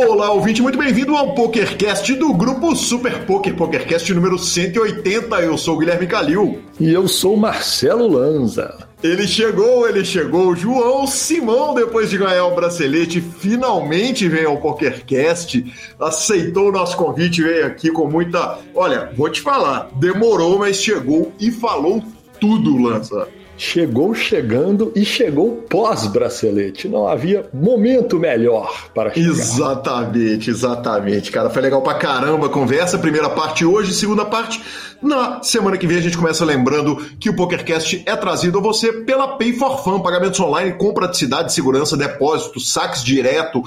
Olá, ouvinte, muito bem-vindo ao PokerCast do grupo Super Poker, PokerCast número 180. Eu sou o Guilherme Calil. E eu sou o Marcelo Lanza. Ele chegou, ele chegou. João Simão, depois de ganhar o bracelete, finalmente veio ao PokerCast, aceitou o nosso convite, veio aqui com muita. Olha, vou te falar, demorou, mas chegou e falou tudo, Lanza. Chegou chegando e chegou pós-bracelete. Não havia momento melhor para chegar. Exatamente, exatamente, cara. Foi legal pra caramba a conversa. Primeira parte hoje, segunda parte. Na semana que vem a gente começa lembrando que o PokerCast é trazido a você pela Pay for Fun, pagamentos online com praticidade, segurança, depósito, saques direto,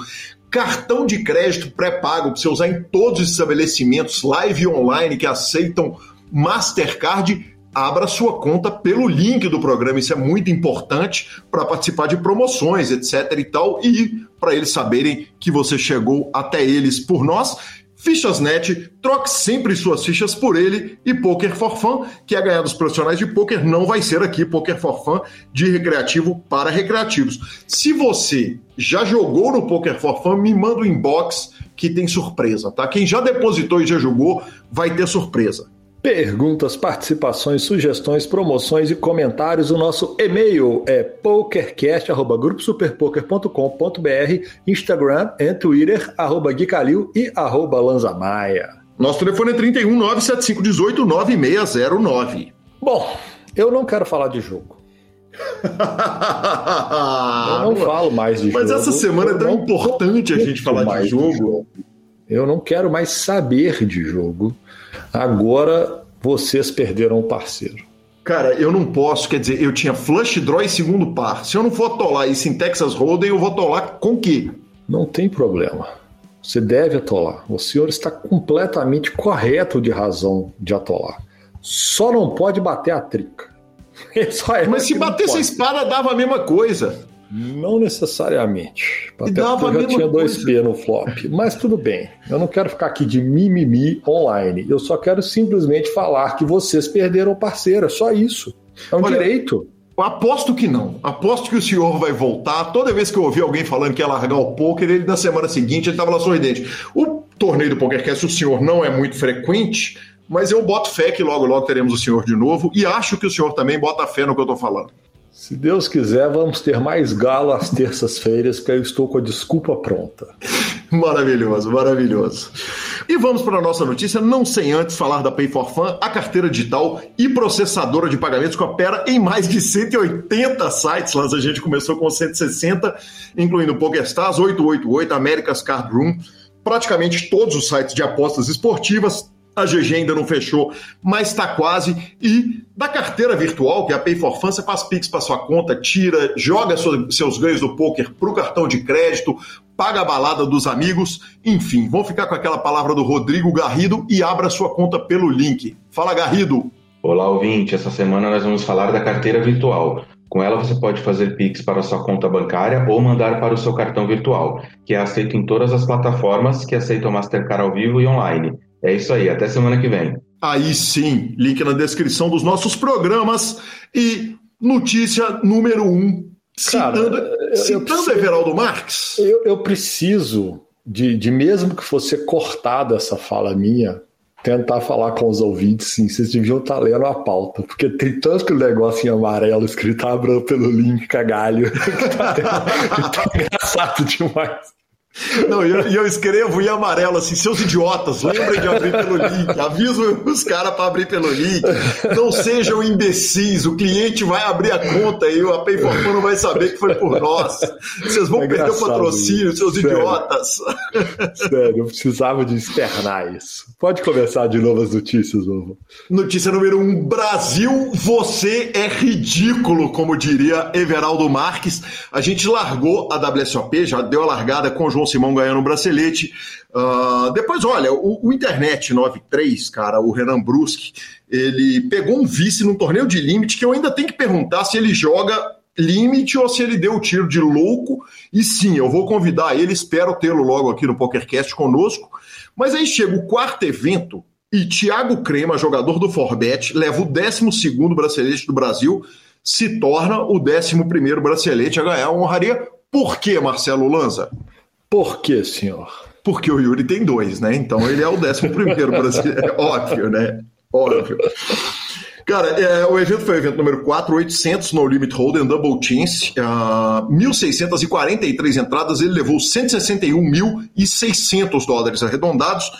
cartão de crédito pré-pago para você usar em todos os estabelecimentos live e online que aceitam Mastercard abra sua conta pelo link do programa. Isso é muito importante para participar de promoções, etc. e tal, e para eles saberem que você chegou até eles por nós. Fichasnet, troque sempre suas fichas por ele e Poker for Fun, que é ganhar dos profissionais de poker, não vai ser aqui Poker for Fun de recreativo para recreativos. Se você já jogou no Poker for Fun, me manda um inbox que tem surpresa, tá? Quem já depositou e já jogou vai ter surpresa. Perguntas, participações, sugestões, promoções e comentários. O nosso e-mail é pokercast.gruposuperpoker.com.br, Instagram e Twitter, arroba Guicalil e arroba Lanzamaia. Nosso telefone é 31 975 18 9609. Bom, eu não quero falar de jogo. eu não falo mais de Mas jogo. Mas essa semana é tão importante a gente falar de jogo. de jogo. Eu não quero mais saber de jogo. Agora vocês perderam o parceiro. Cara, eu não posso, quer dizer, eu tinha flush draw e segundo par. Se eu não for atolar isso em Texas Hold'em, eu vou atolar com o quê? Não tem problema. Você deve atolar. O senhor está completamente correto de razão de atolar. Só não pode bater a trica. É Mas se batesse a espada, dava a mesma coisa. Não necessariamente. Até porque eu já tinha dois P no flop. Mas tudo bem. Eu não quero ficar aqui de mimimi online. Eu só quero simplesmente falar que vocês perderam parceiro. É só isso. É um Olha, direito. Aposto que não. Aposto que o senhor vai voltar. Toda vez que eu ouvi alguém falando que ia largar o poker, ele na semana seguinte ele estava lá sorridente. O torneio do PokerCast, o senhor não é muito frequente, mas eu boto fé que logo, logo teremos o senhor de novo. E acho que o senhor também bota fé no que eu estou falando. Se Deus quiser, vamos ter mais galo às terças-feiras, que eu estou com a desculpa pronta. Maravilhoso, maravilhoso. E vamos para a nossa notícia, não sem antes falar da Pay for Fun, a carteira digital e processadora de pagamentos que opera em mais de 180 sites. Lá a gente começou com 160, incluindo PokerStars, 888, America's Card Room, praticamente todos os sites de apostas esportivas, a GG ainda não fechou, mas está quase. E da carteira virtual, que é a Pay for Fun, você faz Pix para sua conta, tira, joga seus ganhos do poker para o cartão de crédito, paga a balada dos amigos, enfim. Vamos ficar com aquela palavra do Rodrigo Garrido e abra sua conta pelo link. Fala, Garrido! Olá, ouvinte. Essa semana nós vamos falar da carteira virtual. Com ela você pode fazer Pix para a sua conta bancária ou mandar para o seu cartão virtual, que é aceito em todas as plataformas que aceitam Mastercard ao vivo e online é isso aí, até semana que vem. Aí sim, link na descrição dos nossos programas e notícia número um, Cara, citando, eu, citando preciso, Everaldo Marques. Eu, eu preciso de, de, mesmo que fosse cortada essa fala minha, tentar falar com os ouvintes, sim, vocês deviam estar lendo a pauta, porque tem tanto negócio em amarelo escrito abra pelo link, cagalho, que tá, que tá engraçado demais. Não, e eu, eu, escrevo em amarelo assim, seus idiotas, lembrem de abrir pelo link, aviso os caras para abrir pelo link, não sejam imbecis, o cliente vai abrir a conta e a PayPal não vai saber que foi por nós. Vocês vão é perder o patrocínio, isso. seus Sério. idiotas. Sério, eu precisava de externar isso. Pode começar de novo as notícias, Ovo. Notícia número um, Brasil, você é ridículo, como diria Everaldo Marques. A gente largou a WSOP, já deu a largada com o João Simão ganhando o bracelete. Uh, depois, olha, o, o, Internet 93, cara, o Renan Bruschi, ele pegou um vice num torneio de limite que eu ainda tenho que perguntar se ele joga limite ou se ele deu o tiro de louco. E sim, eu vou convidar ele, espero tê-lo logo aqui no PokerCast conosco. Mas aí chega o quarto evento e Thiago Crema, jogador do Forbet, leva o 12 bracelete do Brasil, se torna o 11 bracelete a ganhar a honraria. Por que, Marcelo Lanza? Por que, senhor? porque o Yuri tem dois, né? Então ele é o décimo primeiro brasileiro. É óbvio, né? Óbvio. Cara, é, o evento foi o evento número 4, 800 no Limit Hold'em, Double Chance, uh, 1.643 entradas, ele levou 161.600 dólares arredondados.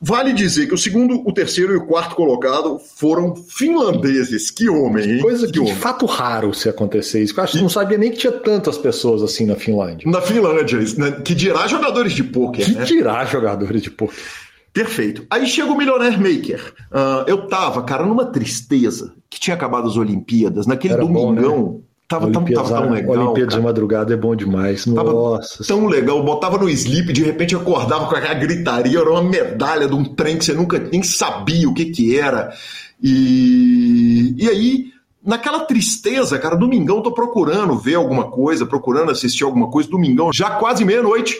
Vale dizer que o segundo, o terceiro e o quarto colocado foram finlandeses. Que homem, hein? Coisa que, de fato raro se acontecer isso. Eu acho que não sabia nem que tinha tantas pessoas assim na Finlândia. Na Finlândia, né? que dirá jogadores de pôquer. Que né? dirá jogadores de pôquer. Perfeito. Aí chega o Millionaire Maker. Uh, eu tava, cara, numa tristeza que tinha acabado as Olimpíadas, naquele Era bom, domingão. né? Tava, tava, tava tão legal. Olimpíada cara. de madrugada é bom demais. Tava Nossa. tão legal. Botava no sleep, de repente acordava com aquela gritaria, era uma medalha de um trem que você nunca nem sabia o que que era. E, e aí, naquela tristeza, cara, domingão, tô procurando ver alguma coisa, procurando assistir alguma coisa, domingão, já quase meia-noite.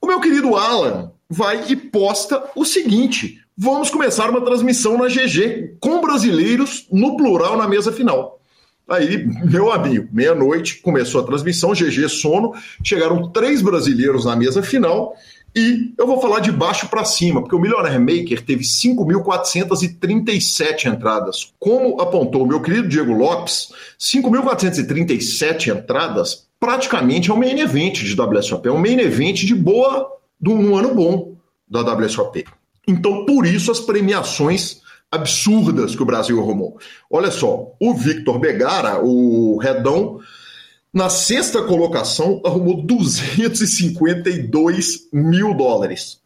O meu querido Alan vai e posta o seguinte: vamos começar uma transmissão na GG com brasileiros no plural na mesa final. Aí, meu amigo, meia-noite começou a transmissão, GG sono, chegaram três brasileiros na mesa final e eu vou falar de baixo para cima, porque o Millionaire Maker teve 5.437 entradas. Como apontou o meu querido Diego Lopes, 5.437 entradas praticamente é um main event de WSOP, é um main event de boa, de um ano bom da WSOP. Então, por isso, as premiações absurdas que o Brasil arrumou. Olha só, o Victor Begara, o Redão, na sexta colocação, arrumou 252 mil dólares.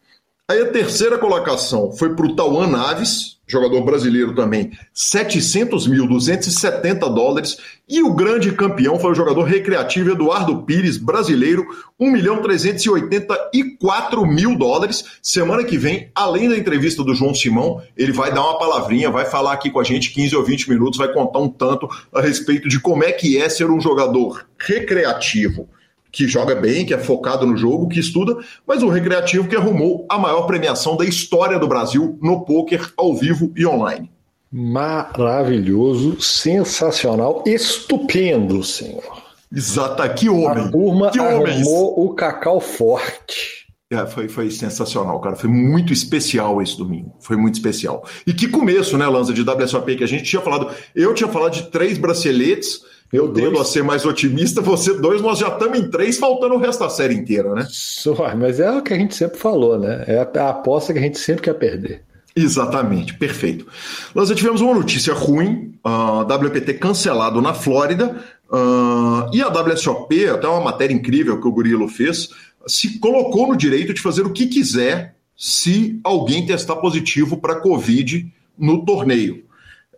Aí a terceira colocação foi para o Tauan Naves, jogador brasileiro também, 700 mil, 270 dólares. E o grande campeão foi o jogador recreativo Eduardo Pires, brasileiro, 1 milhão 384 mil dólares. Semana que vem, além da entrevista do João Simão, ele vai dar uma palavrinha, vai falar aqui com a gente 15 ou 20 minutos, vai contar um tanto a respeito de como é que é ser um jogador recreativo que joga bem, que é focado no jogo, que estuda, mas o recreativo que arrumou a maior premiação da história do Brasil no poker ao vivo e online. Maravilhoso, sensacional, estupendo, senhor. Exata, que homem. A turma que arrumou homens. o cacau forte. É, foi, foi sensacional, cara. Foi muito especial esse domingo. Foi muito especial. E que começo, né, Lanza, de WSOP, que a gente tinha falado. Eu tinha falado de três braceletes. Eu tendo a ser mais otimista, você dois, nós já estamos em três, faltando o resto da série inteira, né? Só, mas é o que a gente sempre falou, né? É a aposta que a gente sempre quer perder. Exatamente, perfeito. Nós já tivemos uma notícia ruim, a uh, WPT cancelado na Flórida, uh, e a WSOP, até uma matéria incrível que o Gurilo fez, se colocou no direito de fazer o que quiser se alguém testar positivo para Covid no torneio.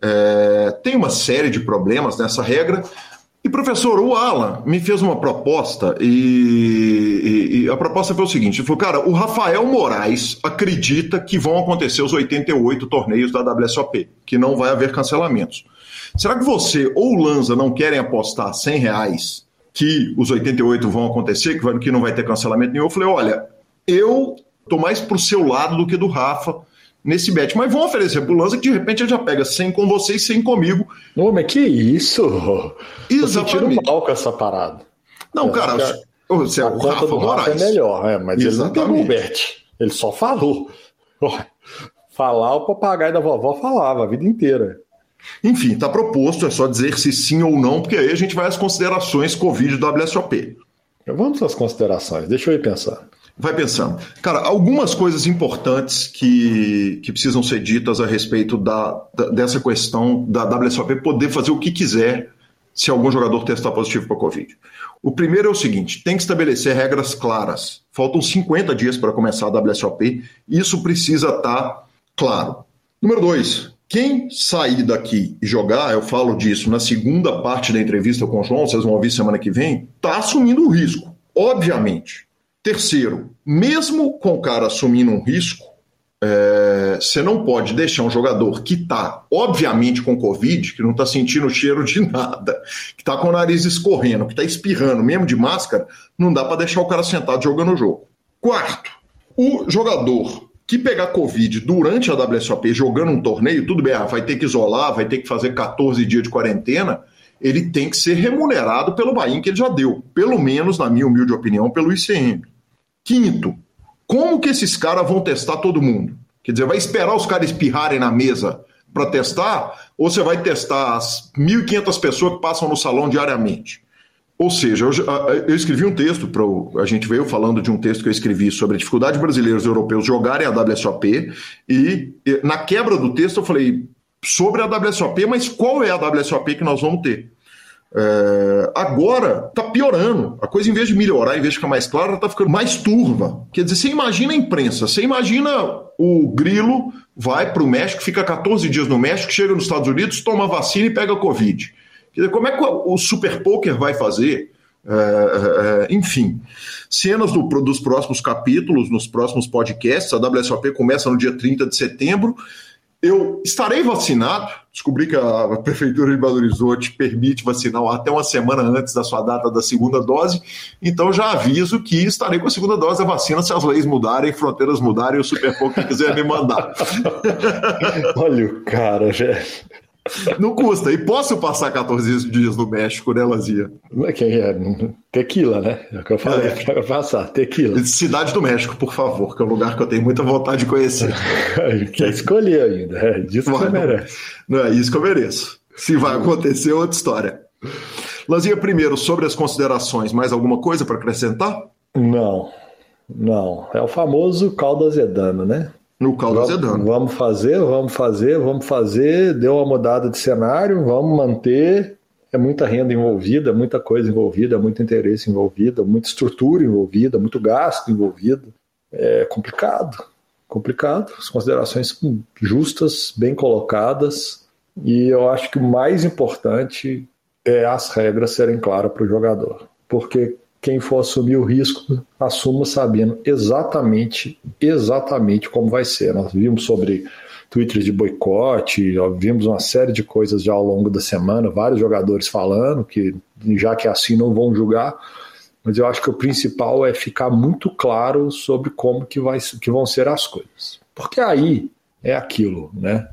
É, tem uma série de problemas nessa regra. E, professor, o Alan me fez uma proposta e, e, e, a proposta foi o seguinte: ele falou, cara, o Rafael Moraes acredita que vão acontecer os 88 torneios da WSOP, que não vai haver cancelamentos. Será que você ou o Lanza não querem apostar 100 reais que os 88 vão acontecer, que não vai ter cancelamento nenhum? Eu falei, olha, eu tô mais pro seu lado do que do Rafa nesse bet. Mas vão oferecer pro Lanza que de repente ele já pega 100 com você e 100 comigo. Ô, mas que isso? Exatamente. Eu mal com essa parada. Não, cara, você é o Rafa do Moraes. Rafa é melhor, é, mas Exatamente. ele não pegou o bet. Ele só falou. Falar o papagaio da vovó falava a vida inteira. Enfim, está proposto, é só dizer se sim ou não, porque aí a gente vai às considerações Covid do WSOP. Vamos às considerações, deixa eu ir pensar. Vai pensando. Cara, algumas coisas importantes que, que precisam ser ditas a respeito da, da, dessa questão da WSOP poder fazer o que quiser se algum jogador testar positivo para Covid. O primeiro é o seguinte: tem que estabelecer regras claras. Faltam 50 dias para começar a WSOP, isso precisa estar tá claro. Número dois, quem sair daqui e jogar, eu falo disso na segunda parte da entrevista com o João, vocês vão ouvir semana que vem, está assumindo o risco, obviamente. Terceiro, mesmo com o cara assumindo um risco, é, você não pode deixar um jogador que está, obviamente, com Covid, que não está sentindo o cheiro de nada, que está com o nariz escorrendo, que está espirrando, mesmo de máscara, não dá para deixar o cara sentado jogando o jogo. Quarto, o jogador que pegar Covid durante a WSOP jogando um torneio, tudo bem, vai ter que isolar, vai ter que fazer 14 dias de quarentena, ele tem que ser remunerado pelo Bahia que ele já deu, pelo menos, na minha humilde opinião, pelo ICM. Quinto, Como que esses caras vão testar todo mundo? Quer dizer, vai esperar os caras espirrarem na mesa para testar? Ou você vai testar as 1.500 pessoas que passam no salão diariamente? Ou seja, eu, eu escrevi um texto, pro, a gente veio falando de um texto que eu escrevi sobre a dificuldade de brasileiros e europeus jogarem a WSOP, e, e na quebra do texto eu falei sobre a WSOP, mas qual é a WSOP que nós vamos ter? É, agora está piorando. A coisa, em vez de melhorar, em vez de ficar mais clara, está ficando mais turva. Quer dizer, você imagina a imprensa, você imagina o Grilo vai para o México, fica 14 dias no México, chega nos Estados Unidos, toma vacina e pega Covid. Quer dizer, como é que o Super Poker vai fazer? É, é, é enfim, cenas do, dos próximos capítulos, nos próximos podcasts. A WSOP começa no dia 30 de setembro eu estarei vacinado. Descobri que a Prefeitura de Belo Horizonte permite vacinar até uma semana antes da sua data da segunda dose. Então já aviso que estarei com a segunda dose da vacina se as leis mudarem, fronteiras mudarem, o Super Pouco quiser me mandar. Olha o cara, velho. Não custa. E posso passar 14 dias no México, né, Lazia? Quem é? Tequila, né? É o que eu falei é. para passar. Tequila. Cidade do México, por favor, que é um lugar que eu tenho muita vontade de conhecer. Quer escolher ainda. É isso que você merece. Não é isso que eu mereço. Se vai acontecer, é outra história. Lazia, primeiro, sobre as considerações, mais alguma coisa para acrescentar? Não, não. É o famoso caldo azedano, né? No caldo vamos. Vamos fazer, vamos fazer, vamos fazer. Deu uma mudada de cenário, vamos manter. É muita renda envolvida, muita coisa envolvida, muito interesse envolvido, muita estrutura envolvida, muito gasto envolvido. É complicado, complicado. As considerações justas, bem colocadas. E eu acho que o mais importante é as regras serem claras para o jogador. Porque quem for assumir o risco, assuma sabendo exatamente, exatamente como vai ser. Nós vimos sobre twitters de boicote, vimos uma série de coisas já ao longo da semana, vários jogadores falando que já que é assim não vão julgar, mas eu acho que o principal é ficar muito claro sobre como que, vai, que vão ser as coisas. Porque aí é aquilo, né?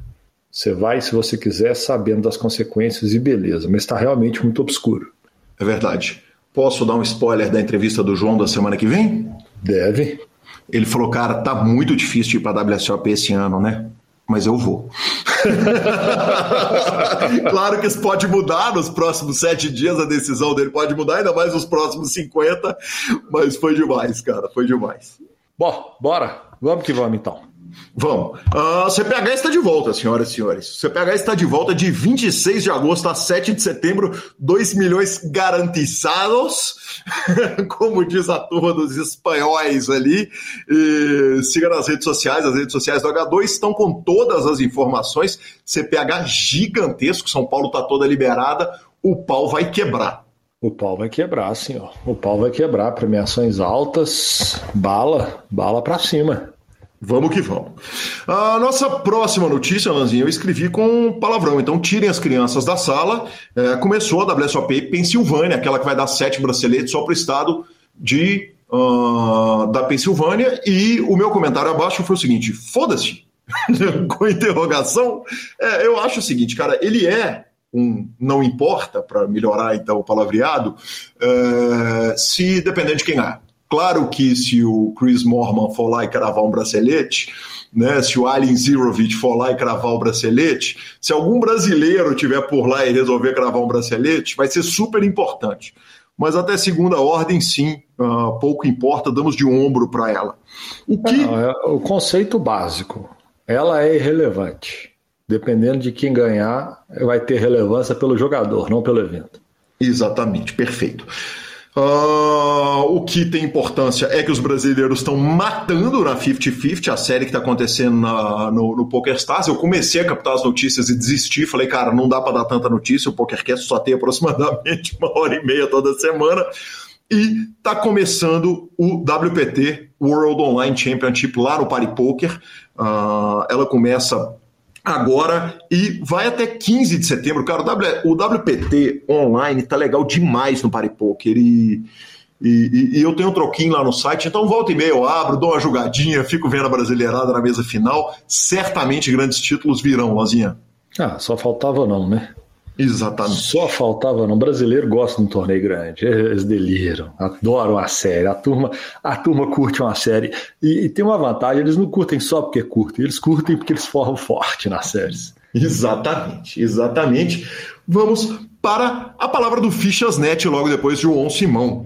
Você vai, se você quiser, sabendo das consequências e beleza, mas está realmente muito obscuro. É verdade. Posso dar um spoiler da entrevista do João da semana que vem? Deve. Ele falou, cara, tá muito difícil ir para a WSOP esse ano, né? Mas eu vou. claro que isso pode mudar nos próximos sete dias, a decisão dele pode mudar, ainda mais nos próximos 50, mas foi demais, cara, foi demais. Bom, bora. Vamos que vamos então. Vamos. Uh, CPH está de volta, senhoras e senhores. CPH está de volta de 26 de agosto a 7 de setembro, 2 milhões garantizados, como diz a turma dos espanhóis ali. E siga nas redes sociais, as redes sociais do H2 estão com todas as informações. CPH gigantesco, São Paulo está toda liberada, o pau vai quebrar. O pau vai quebrar, senhor. O pau vai quebrar. Premiações altas, bala, bala para cima. Vamos que vamos. A nossa próxima notícia, Lanzinho, eu escrevi com palavrão. Então, tirem as crianças da sala. É, começou a WSOP Pensilvânia, aquela que vai dar sete braceletes só para o estado de, uh, da Pensilvânia. E o meu comentário abaixo foi o seguinte: foda-se. com interrogação. É, eu acho o seguinte, cara, ele é um não importa, para melhorar então o palavreado, é, se dependendo de quem é. Claro que se o Chris Morman for lá e cravar um bracelete, né, se o Alien Zirovich for lá e cravar o bracelete, se algum brasileiro tiver por lá e resolver cravar um bracelete, vai ser super importante. Mas até segunda ordem, sim, uh, pouco importa, damos de ombro para ela. O que Não, é o conceito básico, ela é irrelevante. Dependendo de quem ganhar, vai ter relevância pelo jogador, não pelo evento. Exatamente, perfeito. Uh, o que tem importância é que os brasileiros estão matando na 50-50, a série que está acontecendo na, no, no PokerStars. Eu comecei a captar as notícias e desisti. Falei, cara, não dá para dar tanta notícia. O PokerCast só tem aproximadamente uma hora e meia toda semana. E está começando o WPT, World Online Championship, lá no Party Poker. Uh, ela começa agora e vai até 15 de setembro. Cara, o, WPT online tá legal demais no Paripoker e, e, e, eu tenho um troquinho lá no site, então volta e meia eu abro, dou uma jogadinha, fico vendo a brasileirada na mesa final. Certamente grandes títulos virão, Lozinha. Ah, só faltava não, né? Exatamente. Só faltava, não. Brasileiro gosta de um torneio grande. Eles deliram, adoram a série. A turma, a turma curte uma série. E, e tem uma vantagem: eles não curtem só porque curtem, eles curtem porque eles formam forte nas séries. Exatamente, exatamente. Vamos para a palavra do Fichasnet logo depois de João Simão.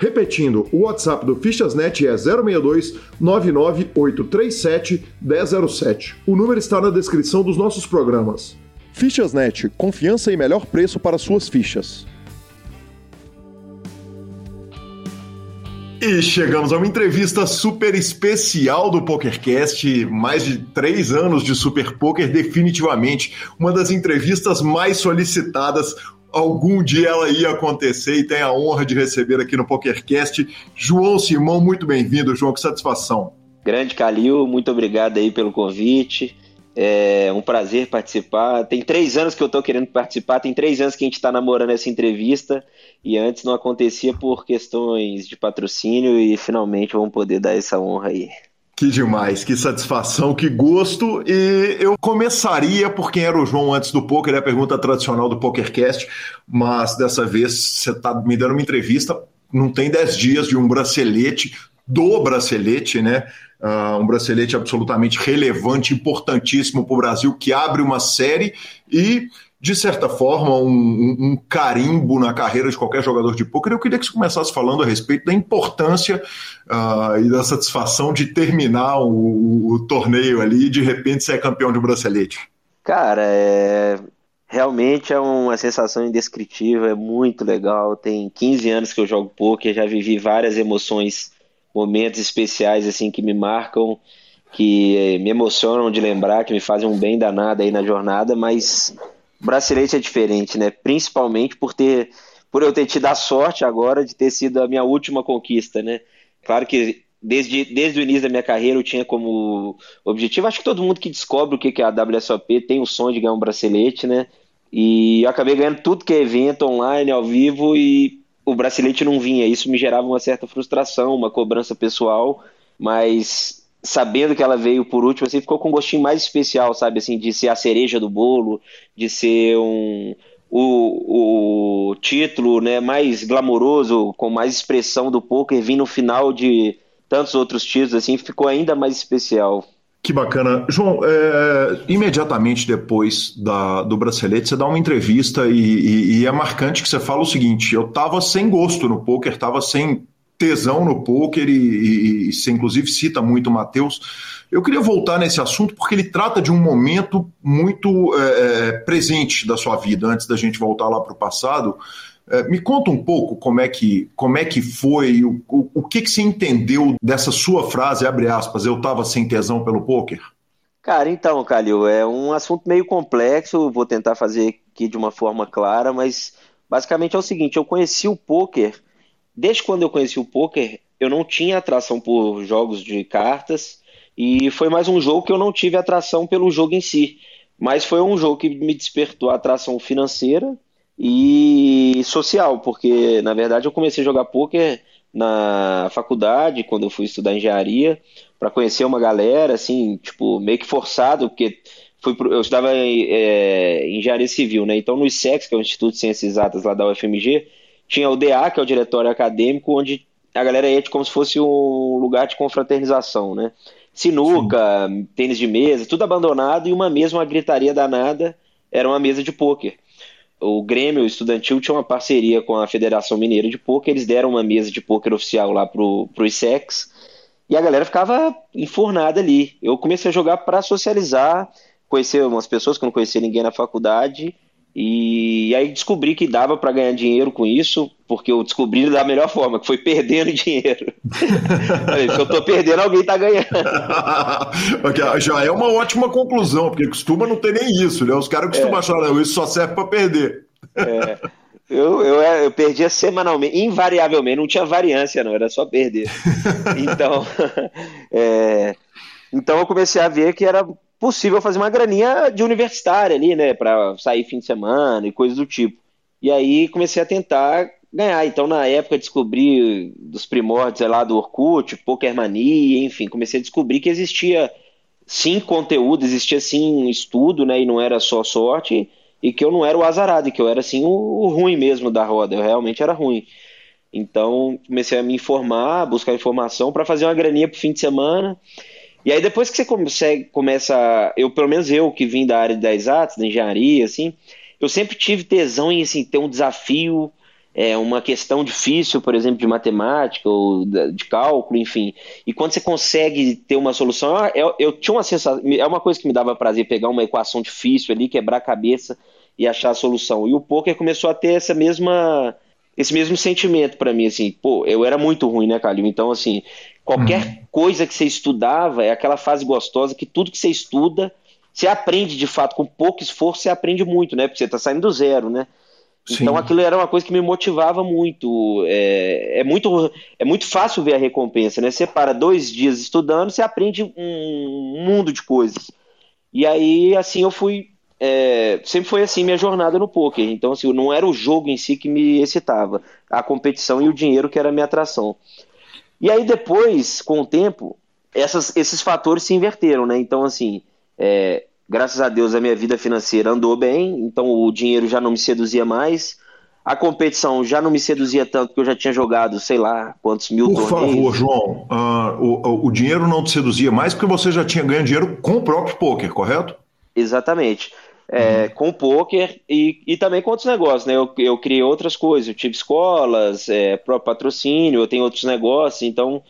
Repetindo, o WhatsApp do Fichasnet é 062 99837 1007. O número está na descrição dos nossos programas. Fichasnet, confiança e melhor preço para suas fichas. E chegamos a uma entrevista super especial do PokerCast, mais de três anos de Super Poker, definitivamente uma das entrevistas mais solicitadas algum dia ela ia acontecer e tem a honra de receber aqui no PokerCast João Simão. Muito bem-vindo, João, que satisfação. Grande Calil, muito obrigado aí pelo convite. É um prazer participar. Tem três anos que eu estou querendo participar, tem três anos que a gente está namorando essa entrevista e antes não acontecia por questões de patrocínio e finalmente vamos poder dar essa honra aí. Que demais, que satisfação, que gosto. E eu começaria por quem era o João antes do poker, é a pergunta tradicional do PokerCast, mas dessa vez você está me dando uma entrevista, não tem 10 dias de um bracelete, do bracelete, né? Uh, um bracelete absolutamente relevante, importantíssimo para o Brasil, que abre uma série e de certa forma, um, um, carimbo na carreira de qualquer jogador de pôquer. Eu queria que você começasse falando a respeito da importância uh, e da satisfação de terminar o, o, torneio ali e de repente ser campeão de bracelete. Cara, é... realmente é uma sensação indescritível, é muito legal. Tem 15 anos que eu jogo pôquer, já vivi várias emoções, momentos especiais assim que me marcam que me emocionam de lembrar, que me fazem um bem danado aí na jornada, mas bracelete é diferente, né? Principalmente por ter, por eu ter tido a sorte agora de ter sido a minha última conquista, né? Claro que desde, desde o início da minha carreira eu tinha como objetivo, acho que todo mundo que descobre o que é a WSOP tem o sonho de ganhar um bracelete, né? E eu acabei ganhando tudo que é evento online, ao vivo, e o bracelete não vinha. Isso me gerava uma certa frustração, uma cobrança pessoal, mas sabendo que ela veio por último, assim, ficou com um gostinho mais especial, sabe, assim, de ser a cereja do bolo, de ser um o, o título, né, mais glamouroso, com mais expressão do poker, vir no final de tantos outros títulos, assim, ficou ainda mais especial. Que bacana. João, é, imediatamente depois da, do bracelete, você dá uma entrevista e, e, e, é marcante que você fala o seguinte: eu tava sem gosto no poker, tava sem tesão no poker e, e, e você inclusive cita muito o Matheus. Eu queria voltar nesse assunto porque ele trata de um momento muito é, é presente da sua vida, antes da gente voltar lá para o passado. É, me conta um pouco como é que, como é que foi, o, o, que, que você entendeu dessa sua frase, abre aspas, eu estava sem tesão pelo poker? Cara, então, Calil, é um assunto meio complexo, vou tentar fazer aqui de uma forma clara, mas basicamente é o seguinte, eu conheci o poker Desde quando eu conheci o poker, eu não tinha atração por jogos de cartas e foi mais um jogo que eu não tive atração pelo jogo em si, mas foi um jogo que me despertou a atração financeira e social, porque na verdade eu comecei a jogar poker na faculdade, quando eu fui estudar engenharia, para conhecer uma galera, assim, tipo, meio que forçado, porque fui pro, eu estudava é, engenharia civil, né? Então no ISEX, que é o Instituto de Ciências Exatas lá da UFMG, tinha o DA, que é o diretório acadêmico, onde a galera ia como se fosse um lugar de confraternização, né? Sinuca, Sim. tênis de mesa, tudo abandonado e uma mesma gritaria danada era uma mesa de pôquer. O Grêmio Estudantil tinha uma parceria com a Federação Mineira de Pôquer, eles deram uma mesa de pôquer oficial lá pro, pro ISEX e a galera ficava enfurnada ali. Eu comecei a jogar para socializar, conhecer umas pessoas que eu não conhecia ninguém na faculdade e aí descobri que dava para ganhar dinheiro com isso, porque eu descobri da melhor forma, que foi perdendo dinheiro. Se eu tô perdendo, alguém tá ganhando. Já é uma ótima conclusão, porque costuma não ter nem isso, né? Os caras costumam é. achar, não, isso só serve para perder. É, eu, eu, eu, perdia semanalmente, invariavelmente, não tinha variância, não, era só perder. Então, é, então eu comecei a ver que era possível fazer uma graninha de universitária ali, né, para sair fim de semana e coisas do tipo. E aí comecei a tentar ganhar. Então, na época, descobri dos primórdios lá do Orkut, Pokermania, enfim, comecei a descobrir que existia sim conteúdo, existia sim estudo, né, e não era só sorte, e que eu não era o azarado, que eu era assim o ruim mesmo da roda, eu realmente era ruim. Então, comecei a me informar, buscar informação para fazer uma graninha pro fim de semana. E aí, depois que você consegue, começa. Eu, pelo menos eu, que vim da área das exatas, da engenharia, assim, eu sempre tive tesão em assim, ter um desafio é, uma questão difícil, por exemplo, de matemática ou de cálculo, enfim. E quando você consegue ter uma solução, eu, eu tinha uma sensação, é uma coisa que me dava prazer pegar uma equação difícil ali, quebrar a cabeça e achar a solução. E o poker começou a ter essa mesma esse mesmo sentimento para mim, assim, pô, eu era muito ruim, né, Calil? Então, assim, qualquer uhum. coisa que você estudava é aquela fase gostosa que tudo que você estuda, você aprende de fato, com pouco esforço, você aprende muito, né? Porque você está saindo do zero, né? Então Sim. aquilo era uma coisa que me motivava muito. É, é, muito. é muito fácil ver a recompensa, né? Você para dois dias estudando, você aprende um mundo de coisas. E aí, assim, eu fui. É, sempre foi assim minha jornada no poker. Então, assim, não era o jogo em si que me excitava, a competição e o dinheiro que era a minha atração. E aí depois, com o tempo, essas, esses fatores se inverteram, né? Então, assim, é, Graças a Deus a minha vida financeira andou bem, então o dinheiro já não me seduzia mais. A competição já não me seduzia tanto, porque eu já tinha jogado, sei lá, quantos mil Por torneios. favor, João, uh, o, o dinheiro não te seduzia mais porque você já tinha ganho dinheiro com o próprio poker, correto? Exatamente. É, uhum. Com o poker e, e também com outros negócios, né? Eu, eu criei outras coisas, eu tive escolas, é, próprio patrocínio, eu tenho outros negócios, então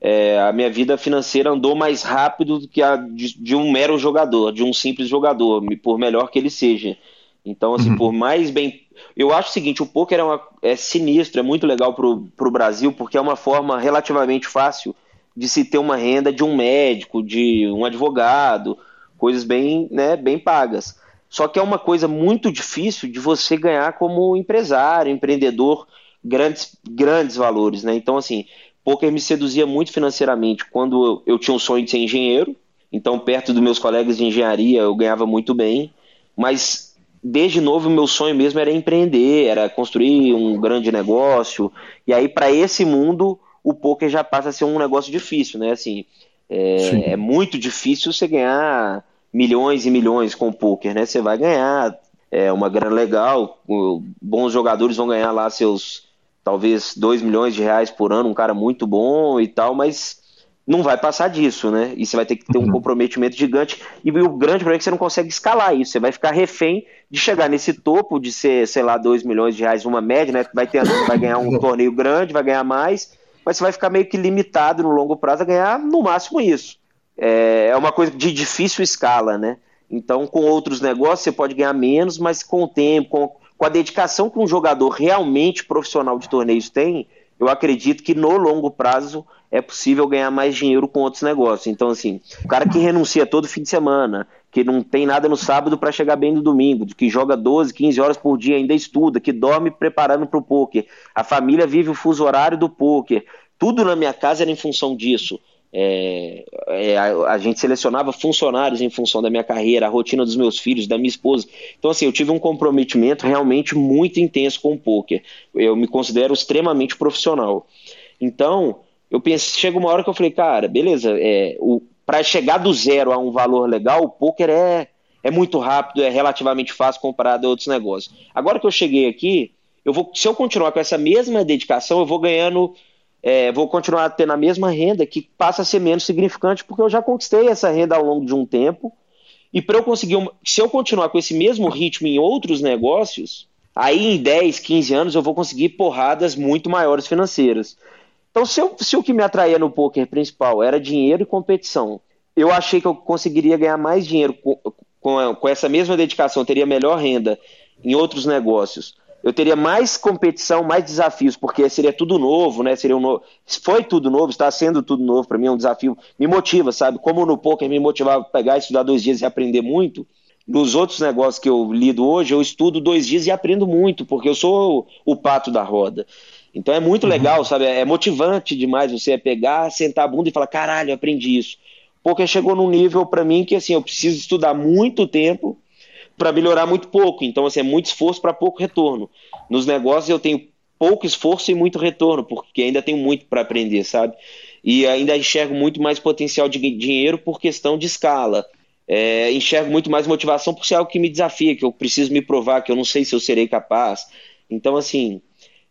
é, a minha vida financeira andou mais rápido do que a de, de, um mero jogador, de um simples jogador, por melhor que ele seja. Então, assim, uhum. por mais bem. Eu acho o seguinte: o poker é, uma, é sinistro, é muito legal para o Brasil, porque é uma forma relativamente fácil de se ter uma renda de um médico, de um advogado, coisas bem, né, bem pagas. Só que é uma coisa muito difícil de você ganhar como empresário, empreendedor, grandes, grandes valores, né? Então, assim, poker me seduzia muito financeiramente quando eu tinha um sonho de ser engenheiro. Então, perto dos meus colegas de engenharia, eu ganhava muito bem. Mas, desde novo, o meu sonho mesmo era empreender, era construir um grande negócio. E aí, para esse mundo, o poker já passa a ser um negócio difícil, né? Assim, é, é muito difícil você ganhar milhões e milhões com o poker, né? Você vai ganhar é, uma grana legal, bons jogadores vão ganhar lá seus talvez 2 milhões de reais por ano, um cara muito bom e tal, mas não vai passar disso, né? E você vai ter que ter um uhum. comprometimento gigante. E o grande problema é que você não consegue escalar isso. Você vai ficar refém de chegar nesse topo de ser, sei lá, 2 milhões de reais, uma média, né? Vai, ter, vai ganhar um torneio grande, vai ganhar mais, mas você vai ficar meio que limitado no longo prazo a ganhar no máximo isso. É, é uma coisa de difícil escala, né? Então, com outros negócios, você pode ganhar menos, mas com o tempo, com com a dedicação que um jogador realmente profissional de torneios tem, eu acredito que no longo prazo é possível ganhar mais dinheiro com outros negócios. Então, assim, o cara que renuncia todo fim de semana, que não tem nada no sábado para chegar bem no domingo, que joga 12, 15 horas por dia, ainda estuda, que dorme preparando para o poker, a família vive o fuso horário do poker, tudo na minha casa era em função disso. É, é, a, a, gente selecionava funcionários em função da minha carreira, a rotina dos meus filhos, da minha esposa. Então, assim, eu tive um comprometimento realmente muito intenso com o poker. Eu me considero extremamente profissional. Então, eu pensei, chega uma hora que eu falei, cara, beleza, é, para chegar do zero a um valor legal, o poker é, é muito rápido, é relativamente fácil comparado a outros negócios. Agora que eu cheguei aqui, eu vou, se eu continuar com essa mesma dedicação, eu vou ganhando é, vou continuar tendo a mesma renda, que passa a ser menos significante, porque eu já conquistei essa renda ao longo de um tempo. E para eu conseguir, se eu continuar com esse mesmo ritmo em outros negócios, aí em 10, 15 anos eu vou conseguir porradas muito maiores financeiras. Então, se, eu, se o que me atraía no poker principal era dinheiro e competição, eu achei que eu conseguiria ganhar mais dinheiro com, com, com essa mesma dedicação, teria melhor renda em outros negócios eu teria mais competição, mais desafios, porque seria tudo novo, né? Seria um novo... Foi tudo novo, está sendo tudo novo para mim, é um desafio. Me motiva, sabe? Como no poker me motivava a pegar, estudar dois dias e aprender muito. nos outros negócios que eu lido hoje, eu estudo dois dias e aprendo muito, porque eu sou o, pato da roda. Então é muito uhum. legal, sabe? É motivante demais você pegar, sentar a bunda e falar: caralho, eu aprendi isso. Porque chegou num nível para mim que assim, eu preciso estudar muito tempo para melhorar muito pouco. Então, assim, é muito esforço para pouco retorno. Nos negócios eu tenho pouco esforço e muito retorno, porque ainda tenho muito para aprender, sabe? E ainda enxergo muito mais potencial de dinheiro por questão de escala. É, enxergo muito mais motivação por ser algo que me desafia, que eu preciso me provar, que eu não sei se eu serei capaz. Então, assim,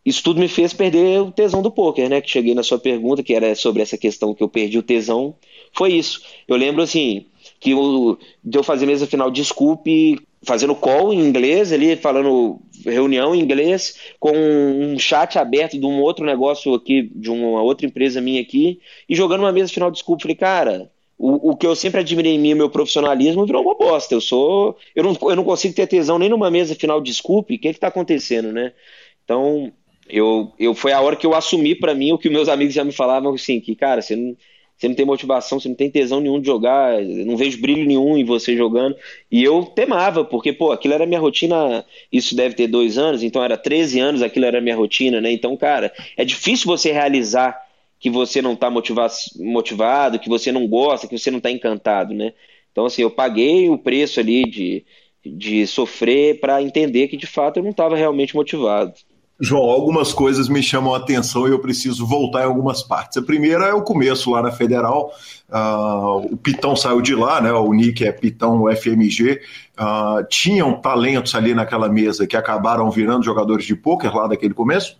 isso tudo me fez perder o tesão do poker, né? Que cheguei na sua pergunta, que era sobre essa questão que eu perdi o tesão. Foi isso. Eu lembro, assim, que eu, de eu fazer mesa final, desculpe, fazendo call em inglês ali, falando reunião em inglês, com um chat aberto de um outro negócio aqui, de uma outra empresa minha aqui, e jogando uma mesa final, desculpa, falei, cara, o, o que eu sempre admirei em mim, meu profissionalismo, virou uma bosta. Eu sou. Eu não, eu não consigo ter tesão nem numa mesa final, desculpe, o que está acontecendo, né? Então, eu, eu foi a hora que eu assumi para mim o que meus amigos já me falavam assim, que, cara, você não você não tem motivação, você não tem tesão nenhum de jogar, não vejo brilho nenhum em você jogando. E eu temava, porque, pô, aquilo era minha rotina, isso deve ter dois anos, então era 13 anos, aquilo era minha rotina, né? Então, cara, é difícil você realizar que você não está motivado, que você não gosta, que você não está encantado, né? Então, assim, eu paguei o preço ali de, de sofrer para entender que, de fato, eu não estava realmente motivado. João, algumas coisas me chamam a atenção e eu preciso voltar em algumas partes. A primeira é o começo lá na Federal. Uh, o Pitão saiu de lá, né? O Nick é Pitão FMG. Uh, ah, tinham talentos ali naquela mesa que acabaram virando jogadores de pôquer lá daquele começo?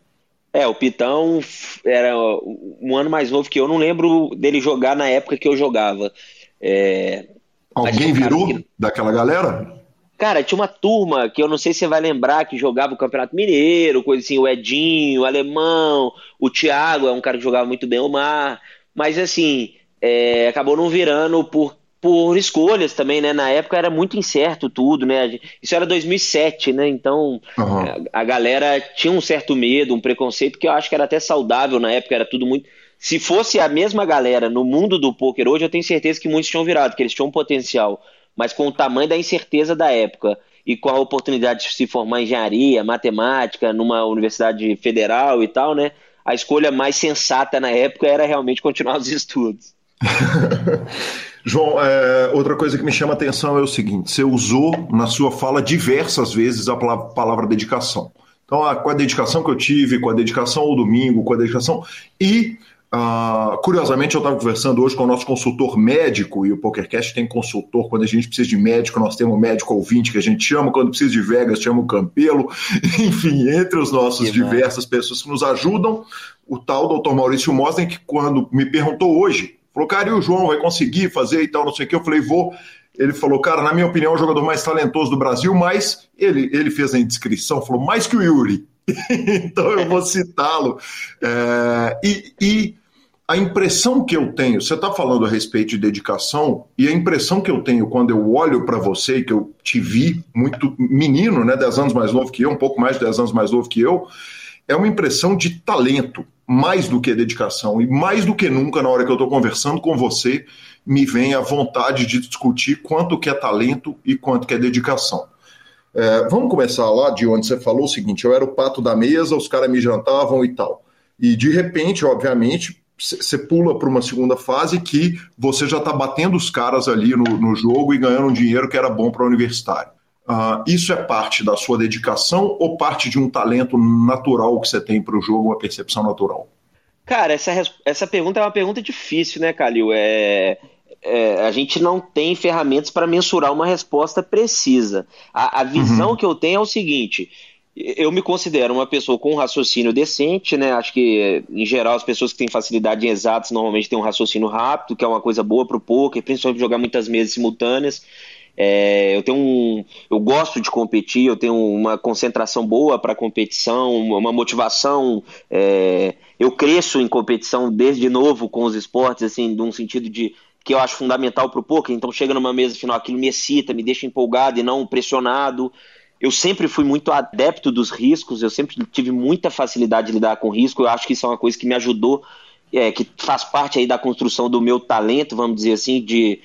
É, o Pitão era um ano mais novo que eu. Não lembro dele jogar na época que eu jogava. É... Alguém virou que... daquela galera? Cara, tinha uma turma que eu não sei se você vai lembrar que jogava o Campeonato Mineiro, coisa assim, o Edinho, o Alemão, o Thiago é um cara que jogava muito bem o Mar, mas assim, é, acabou não virando por, por escolhas também, né? Na época era muito incerto tudo, né? Isso era 2007, né? Então uhum. a, a galera tinha um certo medo, um preconceito que eu acho que era até saudável na época, era tudo muito. Se fosse a mesma galera no mundo do poker hoje, eu tenho certeza que muitos tinham virado, que eles tinham um potencial mas com o tamanho da incerteza da época e com a oportunidade de se formar em engenharia, matemática, numa universidade federal e tal, né? A escolha mais sensata na época era realmente continuar os estudos. João, é, outra coisa que me chama a atenção é o seguinte: você usou na sua fala diversas vezes a palavra, dedicação. Então, com a dedicação que eu tive, com a dedicação ao domingo, com a dedicação. E Uh, curiosamente, eu estava conversando hoje com o nosso consultor médico, e o PokerCast tem consultor. Quando a gente precisa de médico, nós temos um médico ouvinte que a gente chama. Quando precisa de Vegas, chama o Campelo. Enfim, entre os nossos que diversas bom. pessoas que nos ajudam, o tal doutor Maurício Mosden, que quando me perguntou hoje, falou, cara, e o João vai conseguir fazer e tal, não sei o que. Eu falei, vou. Ele falou, cara, na minha opinião, é o jogador mais talentoso do Brasil, mas ele, ele fez a inscrição, falou, mais que o Yuri. então eu vou citá-lo. É, e, e, a impressão que eu tenho, você está falando a respeito de dedicação, e a impressão que eu tenho quando eu olho para você, que eu te vi muito menino, né, 10 anos mais novo que eu, um pouco mais de 10 anos mais novo que eu, é uma impressão de talento, mais do que dedicação. E mais do que nunca, na hora que eu estou conversando com você, me vem a vontade de discutir quanto que é talento e quanto que é dedicação. É, vamos começar lá de onde você falou o seguinte: eu era o pato da mesa, os caras me jantavam e tal. E de repente, obviamente, você pula para uma segunda fase que você já está batendo os caras ali no, no, jogo e ganhando um dinheiro que era bom para o universitário. Uh, isso é parte da sua dedicação ou parte de um talento natural que você tem para o jogo, uma percepção natural? Cara, essa, essa pergunta é uma pergunta difícil, né, Calil? É, é, a gente não tem ferramentas para mensurar uma resposta precisa. A, a visão uhum. que eu tenho é o seguinte: eu me considero uma pessoa com um raciocínio decente, né? Acho que, em geral, as pessoas que têm facilidade em exatos normalmente têm um raciocínio rápido, que é uma coisa boa para o poker, principalmente jogar muitas mesas simultâneas. É, eu tenho um, eu gosto de competir, eu tenho uma concentração boa para competição, uma motivação. É, eu cresço em competição desde novo com os esportes, assim, num sentido de que eu acho fundamental para o poker. Então, chega numa mesa final, aquilo me excita, me deixa empolgado e não pressionado. Eu sempre fui muito adepto dos riscos, eu sempre tive muita facilidade de lidar com risco. Eu acho que isso é uma coisa que me ajudou, é, que faz parte aí da construção do meu talento, vamos dizer assim, de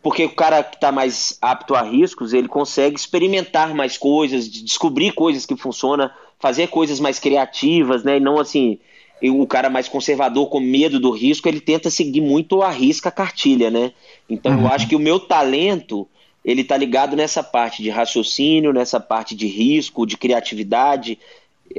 porque o cara que está mais apto a riscos, ele consegue experimentar mais coisas, descobrir coisas que funcionam, fazer coisas mais criativas, né? E não assim, o cara mais conservador com medo do risco, ele tenta seguir muito a risca a cartilha, né? Então uhum. eu acho que o meu talento, ele tá ligado nessa parte de raciocínio, nessa parte de risco, de criatividade,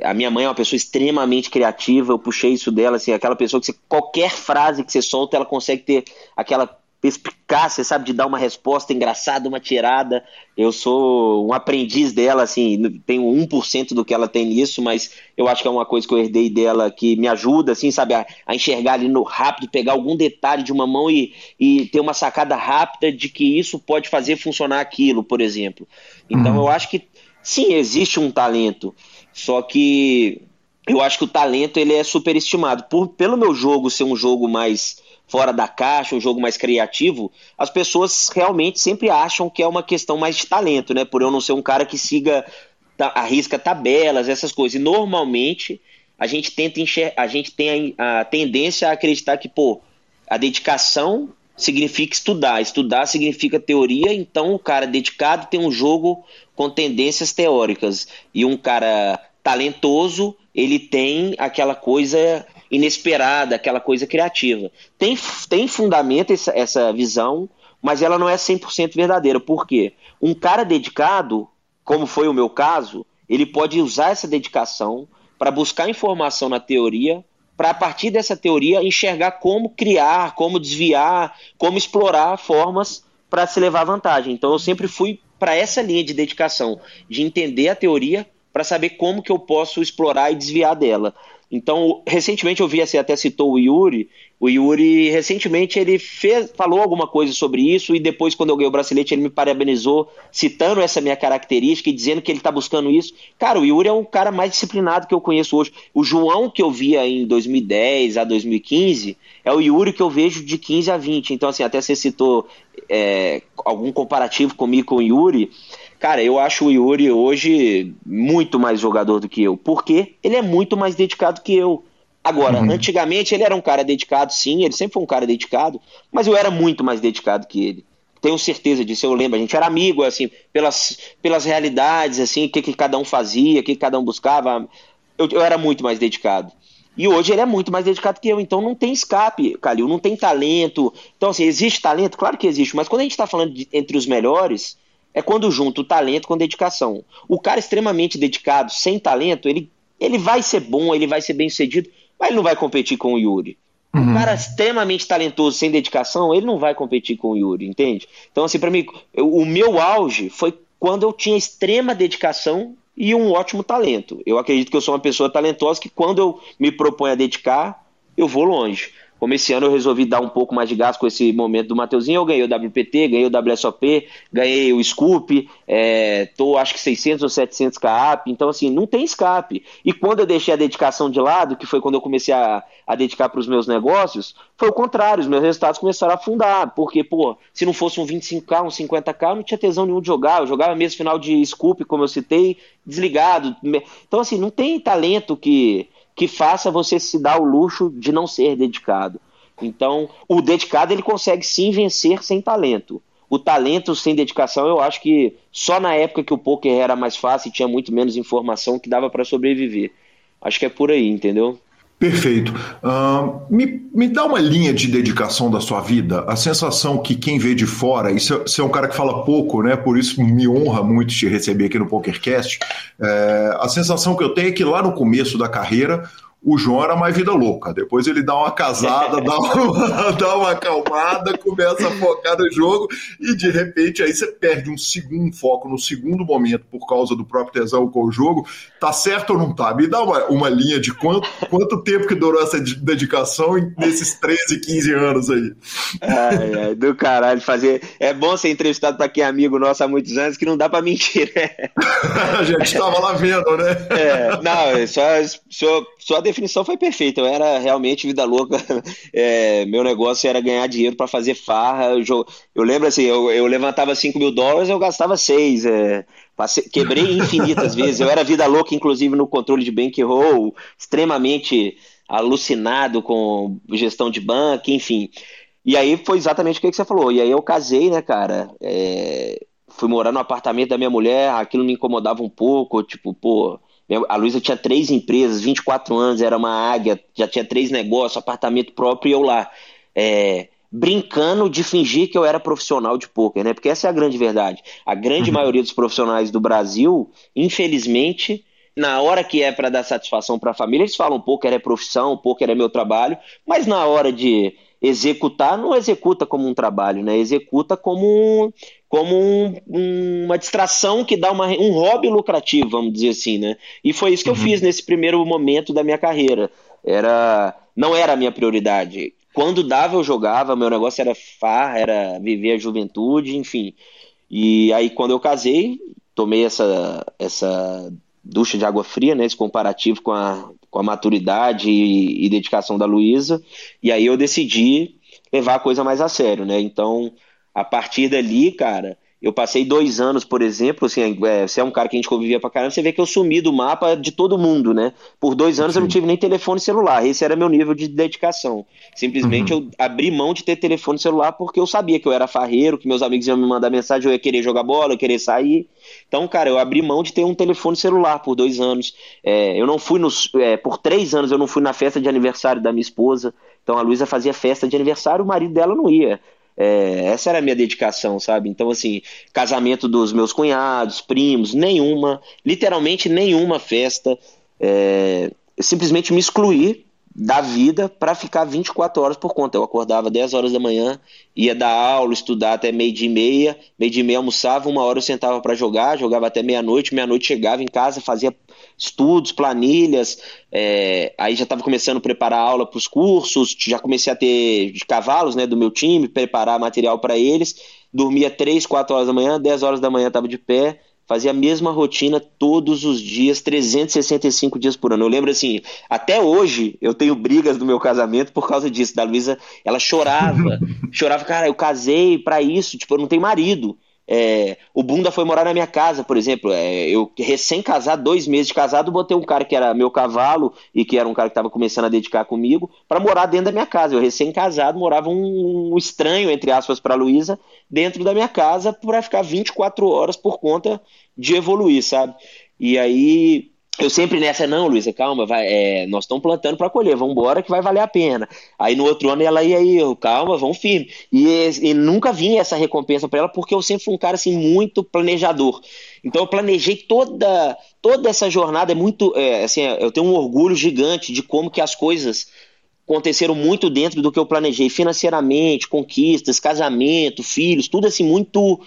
a minha mãe é uma pessoa extremamente criativa, eu puxei isso dela, assim, aquela pessoa que você, qualquer frase que você solta, ela consegue ter aquela perspicácia, sabe, de dar uma resposta engraçada, uma tirada. Eu sou um aprendiz dela, assim, tenho 1% do que ela tem nisso, mas eu acho que é uma coisa que eu herdei dela que me ajuda, assim, sabe, a, a enxergar ali no rápido, pegar algum detalhe de uma mão e, e ter uma sacada rápida de que isso pode fazer funcionar aquilo, por exemplo. Então uhum. eu acho que sim, existe um talento. Só que eu acho que o talento ele é superestimado. Por, pelo meu jogo ser um jogo mais fora da caixa, um jogo mais criativo, as pessoas realmente sempre acham que é uma questão mais de talento, né? Por eu não ser um cara que siga, tá, arrisca tabelas, essas coisas. E normalmente a gente tenta enxer a gente tem a, a tendência a acreditar que, pô, a dedicação significa estudar, estudar significa teoria, então o cara dedicado tem um jogo com tendências teóricas e um cara talentoso, ele tem aquela coisa inesperada, aquela coisa criativa. Tem, tem fundamento essa, essa visão, mas ela não é 100% verdadeira. Por quê? Um cara dedicado, como foi o meu caso, ele pode usar essa dedicação para buscar informação na teoria, para a partir dessa teoria enxergar como criar, como desviar, como explorar formas para se levar vantagem. Então eu sempre fui para essa linha de dedicação, de entender a teoria para saber como que eu posso explorar e desviar dela. Então, recentemente eu vi, você até citou o Yuri, o Yuri, recentemente, ele fez, falou alguma coisa sobre isso e depois, quando eu ganhei o bracelete, ele me parabenizou, citando essa minha característica e dizendo que ele está buscando isso. Cara, o Yuri é um cara mais disciplinado que eu conheço hoje. O João que eu via em 2010 a 2015 é o Yuri que eu vejo de 15 a 20. Então, assim, até você citou é, algum comparativo comigo com o Yuri. Cara, eu acho o Yuri hoje muito mais jogador do que eu. Porque ele é muito mais dedicado que eu. Agora, uhum. antigamente ele era um cara dedicado, sim, ele sempre foi um cara dedicado, mas eu era muito mais dedicado que ele. Tenho certeza disso, eu lembro, a gente era amigo, assim, pelas, pelas realidades, assim, o que, que cada um fazia, o que, que cada um buscava. Eu, eu era muito mais dedicado. E hoje ele é muito mais dedicado que eu, então não tem escape, Calil, não tem talento. Então, assim, existe talento? Claro que existe, mas quando a gente está falando de, entre os melhores, é quando junta o talento com dedicação. O cara extremamente dedicado, sem talento, ele, ele vai ser bom, ele vai ser bem sucedido, mas ele não vai competir com o Yuri. Uhum. Um cara extremamente talentoso, sem dedicação, ele não vai competir com o Yuri, entende? Então, assim, para mim, eu, o meu auge foi quando eu tinha extrema dedicação e um ótimo talento. Eu acredito que eu sou uma pessoa talentosa que, quando eu me proponho a dedicar, eu vou longe. Como esse ano eu resolvi dar um pouco mais de gás com esse momento do Mateuzinho, eu ganhei o WPT, ganhei o WSOP, ganhei o Scoop, é, tô acho que 600 ou 700 KAP, então assim, não tem escape. E quando eu deixei a dedicação de lado, que foi quando eu comecei a, a dedicar para os meus negócios, foi o contrário, os meus resultados começaram a afundar, porque, pô, se não fosse um 25K, um 50K, eu não tinha tesão nenhum de jogar, eu jogava mesmo final de Scoop, como eu citei, desligado. Então assim, não tem talento que que faça você se dar o luxo de não ser dedicado. Então, o dedicado ele consegue sim vencer sem talento. O talento sem dedicação, eu acho que só na época que o poker era mais fácil e tinha muito menos informação que dava para sobreviver. Acho que é por aí, entendeu? Perfeito. Uh, me, me dá uma linha de dedicação da sua vida. A sensação que quem vê de fora, e você é um cara que fala pouco, né? Por isso me honra muito te receber aqui no PokerCast. É, a sensação que eu tenho é que lá no começo da carreira o João era mais vida louca. Depois ele dá uma casada, dá, uma, dá uma acalmada, começa a focar no jogo e de repente aí você perde um segundo foco no segundo momento por causa do próprio tesão com o jogo. Tá certo ou não tá? Me dá uma, uma linha de quanto, quanto tempo que durou essa dedicação nesses 13, 15 anos aí. Ai, ai, do caralho fazer. É bom ser entrevistado para quem é amigo nosso há muitos anos que não dá para mentir, né? a gente tava lá vendo, né? É, não, só, só, só a definição foi perfeita. Eu era realmente vida louca. É, meu negócio era ganhar dinheiro para fazer farra. Eu, eu lembro assim, eu, eu, levantava 5 mil dólares, eu gastava 6. É, passei, quebrei infinitas vezes. Eu era vida louca, inclusive no controle de bankroll, extremamente alucinado com gestão de banco, enfim. E aí foi exatamente o que você falou. E aí eu casei, né, cara? É, fui morar no apartamento da minha mulher, aquilo me incomodava um pouco, tipo, pô. A Luísa tinha três empresas, 24 anos, era uma águia, já tinha três negócios, apartamento próprio e eu lá. É, brincando de fingir que eu era profissional de pôquer, né? Porque essa é a grande verdade. A grande uhum. maioria dos profissionais do Brasil, infelizmente, na hora que é para dar satisfação para a família, eles falam pôquer é profissão, pôquer é meu trabalho, mas na hora de executar, não executa como um trabalho, né? Executa como, como um, uma distração que dá uma, um hobby lucrativo, vamos dizer assim, né? E foi isso que uhum. eu fiz nesse primeiro momento da minha carreira. Era, não era a minha prioridade. Quando dava, eu jogava, meu negócio era farra, era viver a juventude, enfim. E aí, quando eu casei, tomei essa, essa ducha de água fria, né? Esse comparativo com a, com a maturidade e, e dedicação da Luísa. E aí eu decidi levar a coisa mais a sério, né? Então, a partir dali, cara, eu passei dois anos, por exemplo, assim, é, você é um cara que a gente convivia pra caramba, você vê que eu sumi do mapa de todo mundo, né? Por dois anos Sim. eu não tive nem telefone celular, esse era meu nível de dedicação. Simplesmente uhum. eu abri mão de ter telefone celular porque eu sabia que eu era farreiro, que meus amigos iam me mandar mensagem, eu ia querer jogar bola, eu ia querer sair. Então, cara, eu abri mão de ter um telefone celular por dois anos. É, eu não fui nos. É, por três anos eu não fui na festa de aniversário da minha esposa. Então a Luísa fazia festa de aniversário, o marido dela não ia. É, essa era a minha dedicação, sabe? Então, assim, casamento dos meus cunhados, primos, nenhuma, literalmente nenhuma festa. É, simplesmente me excluí da vida para ficar 24 horas por conta. Eu acordava 10 horas da manhã, ia dar aula, estudar até meio dia e meia, meio dia e meia almoçava, uma hora eu sentava para jogar, jogava até meia-noite, meia-noite chegava em casa, fazia estudos, planilhas, é, aí já estava começando a preparar aula para os cursos, já comecei a ter de cavalos né, do meu time, preparar material para eles, dormia 3, 4 horas da manhã, 10 horas da manhã estava de pé, fazia a mesma rotina todos os dias, 365 dias por ano. Eu lembro assim, até hoje eu tenho brigas do meu casamento por causa disso, da Luísa, ela chorava, chorava, cara, eu casei para isso, tipo, eu não tenho marido. É, o Bunda foi morar na minha casa, por exemplo. É, eu, recém-casado, dois meses de casado, botei um cara que era meu cavalo e que era um cara que estava começando a dedicar comigo para morar dentro da minha casa. Eu, recém-casado, morava um, um, estranho, entre aspas, para Luísa, dentro da minha casa para ficar 24 horas por conta de evoluir, sabe? E aí eu sempre nessa, não, Luísa, calma, vai, é, nós estamos plantando para colher, vamos embora que vai valer a pena. Aí no outro ano ela ia aí, calma, vamos firme. E, e nunca vinha essa recompensa para ela porque eu sempre fui um cara assim muito planejador. Então eu planejei toda toda essa jornada é muito, é, assim, eu tenho um orgulho gigante de como que as coisas aconteceram muito dentro do que eu planejei financeiramente, conquistas, casamento, filhos, tudo assim muito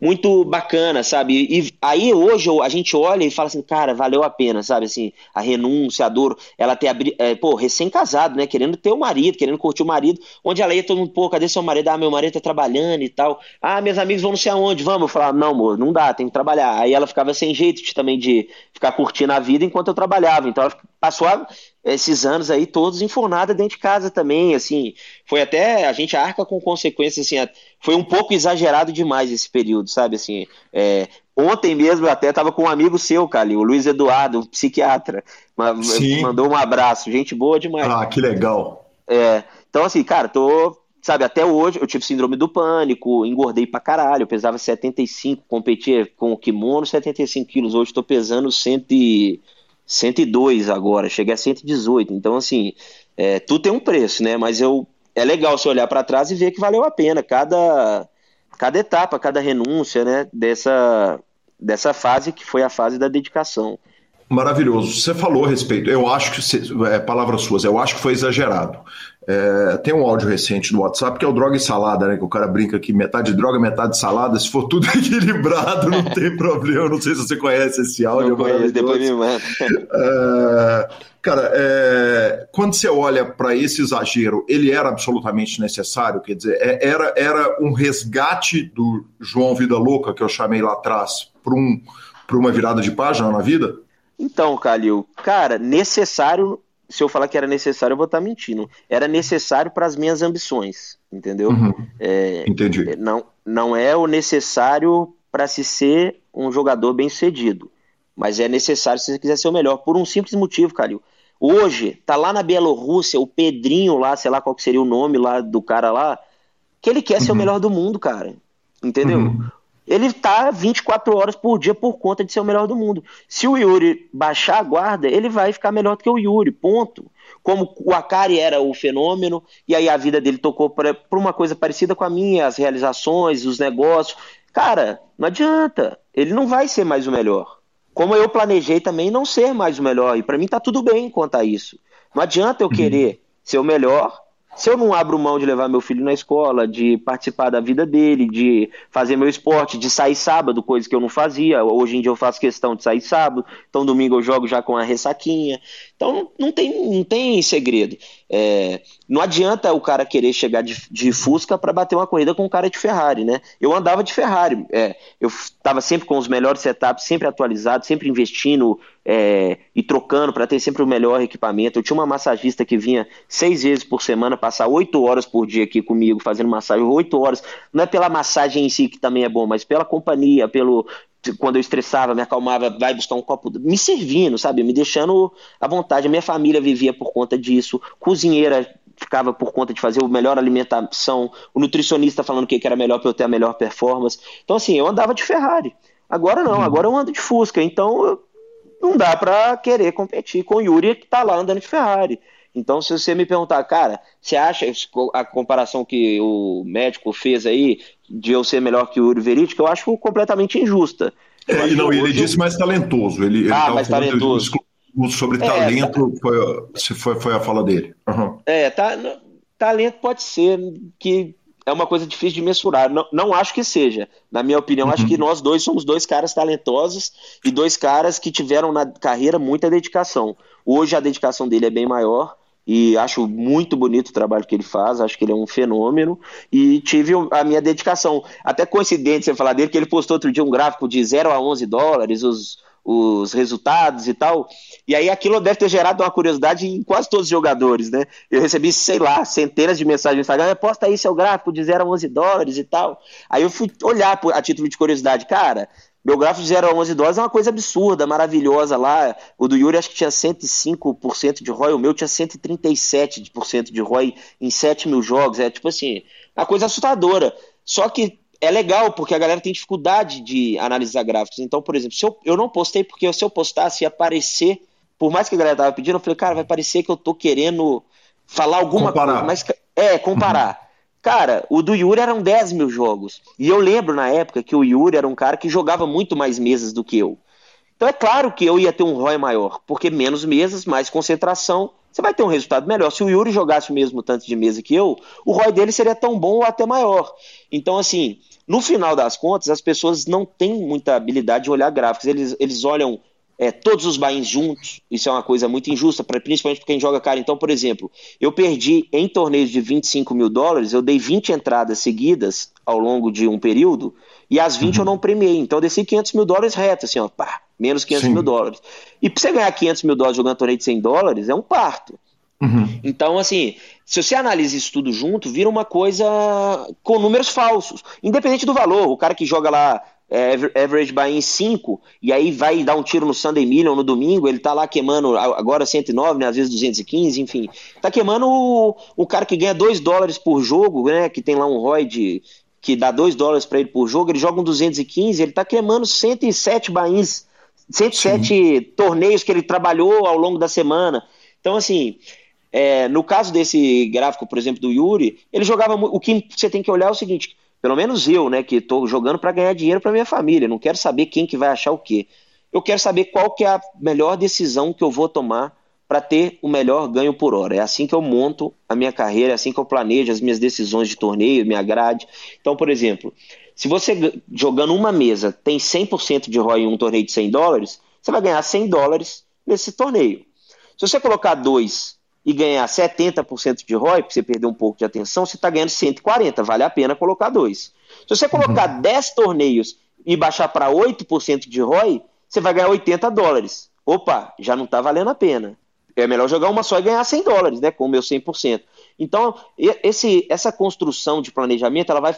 muito bacana, sabe? E aí hoje a gente olha e fala assim, cara, valeu a pena, sabe? Assim, a renúncia, a dor, ela ter, é, pô, recém-casado, né? Querendo ter o marido, querendo curtir o marido, onde ela ia todo mundo, pô, cadê seu marido? Ah, meu marido tá trabalhando e tal. Ah, meus amigos vão não sei aonde, vamos. Eu falava, não, amor, não dá, tem que trabalhar. Aí ela ficava sem jeito de, também de ficar curtindo a vida enquanto eu trabalhava. Então ela passou a esses anos aí todos enfornada dentro de casa também, assim, foi até, a gente arca com consequências, assim, foi um pouco exagerado demais esse período, sabe, assim, é, ontem mesmo eu até tava com um amigo seu, Cali, o Luiz Eduardo, um psiquiatra, Sim. mandou um abraço, gente boa demais. Ah, que legal. É, então assim, cara, tô, sabe, até hoje eu tive síndrome do pânico, engordei pra caralho, eu pesava 75, competia com o kimono, 75 quilos, hoje tô pesando 100 e 102 agora, cheguei a 118. Então, assim, é, tudo tem um preço, né? Mas eu é legal você olhar para trás e ver que valeu a pena cada, cada etapa, cada renúncia, né? Dessa, dessa fase que foi a fase da dedicação. Maravilhoso. Você falou a respeito, eu acho que, é, palavras suas, eu acho que foi exagerado. É, tem um áudio recente no WhatsApp que é o Droga e Salada, né? Que o cara brinca que metade droga, metade salada. Se for tudo equilibrado, não tem problema. Não sei se você conhece esse áudio. Não conheço, depois me manda. É, cara, é, quando você olha para esse exagero, ele era absolutamente necessário? Quer dizer, é, era, era um resgate do João Vida Louca, que eu chamei lá atrás, para um, uma virada de página na vida? Então, Calil, cara, necessário. Se eu falar que era necessário, eu vou estar mentindo. Era necessário para as minhas ambições, entendeu? Uhum. É, Entendi. É, não, não é o necessário para se ser um jogador bem sucedido, mas é necessário se você quiser ser o melhor, por um simples motivo, Calil. Hoje, tá lá na Bielorrússia, o Pedrinho lá, sei lá qual que seria o nome lá do cara lá, que ele quer uhum. ser o uhum. melhor do mundo, cara. Entendeu? Uhum. Ele tá 24 horas por dia por conta de ser o melhor do mundo. Se o Yuri baixar a guarda, ele vai ficar melhor do que o Yuri, ponto. Como o Akari era o fenômeno, e aí a vida dele tocou para uma coisa parecida com a minha, as realizações, os negócios. Cara, não adianta. Ele não vai ser mais o melhor. Como eu planejei também não ser mais o melhor. E para mim tá tudo bem quanto a isso. Não adianta eu uhum. querer ser o melhor se eu não abro mão de levar meu filho na escola, de participar da vida dele, de fazer meu esporte, de sair sábado, coisa que eu não fazia, hoje em dia eu faço questão de sair sábado, então domingo eu jogo já com a ressaquinha. Então não tem, não tem segredo. É, não adianta o cara querer chegar de, de Fusca para bater uma corrida com um cara de Ferrari, né? Eu andava de Ferrari, é, eu estava sempre com os melhores setups, sempre atualizado, sempre investindo é, e trocando para ter sempre o melhor equipamento. Eu tinha uma massagista que vinha seis vezes por semana, passar oito horas por dia aqui comigo, fazendo massagem, oito horas. Não é pela massagem em si que também é bom, mas pela companhia, pelo, quando eu estressava, me acalmava, vai buscar um copo, me servindo, sabe? Me deixando à vontade. A minha família vivia por conta disso, cozinheira ficava por conta de fazer a melhor alimentação, o nutricionista falando que era melhor para eu ter a melhor performance. Então, assim, eu andava de Ferrari. Agora não, uhum. agora eu ando de Fusca. Então, não dá para querer competir com o Yuri que está lá andando de Ferrari. Então, se você me perguntar, cara, você acha a comparação que o médico fez aí de eu ser melhor que o Yuri Veritic, eu acho completamente injusta. É, não, ele disse mais talentoso. Ele, ele ah, mais talentoso. Sobre é, talento, tá... foi, foi, foi a fala dele. Uhum. É, tá, talento pode ser que é uma coisa difícil de mensurar. Não, não acho que seja. Na minha opinião, uhum. acho que nós dois somos dois caras talentosos e dois caras que tiveram na carreira muita dedicação. Hoje a dedicação dele é bem maior e acho muito bonito o trabalho que ele faz, acho que ele é um fenômeno e tive a minha dedicação. Até coincidente você falar dele, que ele postou outro dia um gráfico de 0 a 11 dólares, os, os resultados e tal. E aí aquilo deve ter gerado uma curiosidade em quase todos os jogadores, né? Eu recebi, sei lá, centenas de mensagens no Instagram, posta aí seu gráfico de 0 a 11 dólares e tal. Aí eu fui olhar a título de curiosidade, cara, meu gráfico de 0 a 11 dólares é uma coisa absurda, maravilhosa lá. O do Yuri acho que tinha 105% de ROI, o meu tinha 137% de ROI em 7 mil jogos. É tipo assim, uma coisa assustadora. Só que é legal, porque a galera tem dificuldade de analisar gráficos. Então, por exemplo, se eu, eu não postei porque se eu postasse ia aparecer, por mais que a galera tava pedindo, eu falei, cara, vai parecer que eu tô querendo falar alguma comparar. coisa. Mas, é, comparar. Uhum. Cara, o do Yuri eram 10 mil jogos. E eu lembro na época que o Yuri era um cara que jogava muito mais mesas do que eu. Então é claro que eu ia ter um ROI maior, porque menos mesas, mais concentração, você vai ter um resultado melhor. Se o Yuri jogasse o mesmo tanto de mesa que eu, o ROI dele seria tão bom ou até maior. Então, assim, no final das contas, as pessoas não têm muita habilidade de olhar gráficos. Eles, eles olham é, todos os bains juntos, isso é uma coisa muito injusta, pra, principalmente para quem joga cara. Então, por exemplo, eu perdi em torneios de 25 mil dólares, eu dei 20 entradas seguidas ao longo de um período, e as 20 uhum. eu não premiei. Então, eu desci 500 mil dólares reto, assim, ó, pá, menos 500 Sim. mil dólares. E para você ganhar 500 mil dólares jogando torneio de 100 dólares, é um parto. Uhum. Então, assim, se você analisa isso tudo junto, vira uma coisa com números falsos. Independente do valor, o cara que joga lá é, average buy em 5, e aí vai dar um tiro no Sunday Million no domingo, ele tá lá queimando agora 109, né, às vezes 215, enfim. Tá queimando o, o cara que ganha 2 dólares por jogo, né, que tem lá um ROI de, que dá 2 dólares para ele por jogo, ele joga um 215, ele tá queimando 107 bains, 107 Sim. torneios que ele trabalhou ao longo da semana. Então, assim, é, no caso desse gráfico, por exemplo, do Yuri, ele jogava. O que você tem que olhar é o seguinte: pelo menos eu, né, que estou jogando para ganhar dinheiro para minha família. Não quero saber quem que vai achar o quê. Eu quero saber qual que é a melhor decisão que eu vou tomar para ter o melhor ganho por hora. É assim que eu monto a minha carreira, é assim que eu planejo as minhas decisões de torneio, minha grade. Então, por exemplo, se você jogando uma mesa tem 100% de ROI em um torneio de 100 dólares, você vai ganhar 100 dólares nesse torneio. Se você colocar dois e ganhar 70% de ROI, porque você perdeu um pouco de atenção, você está ganhando 140, vale a pena colocar dois. Se você colocar uhum. 10 torneios e baixar para 8% de ROI, você vai ganhar 80 dólares. Opa, já não está valendo a pena. É melhor jogar uma só e ganhar 100 dólares, né, com o meu 100%. Então, esse, essa construção de planejamento, ela vai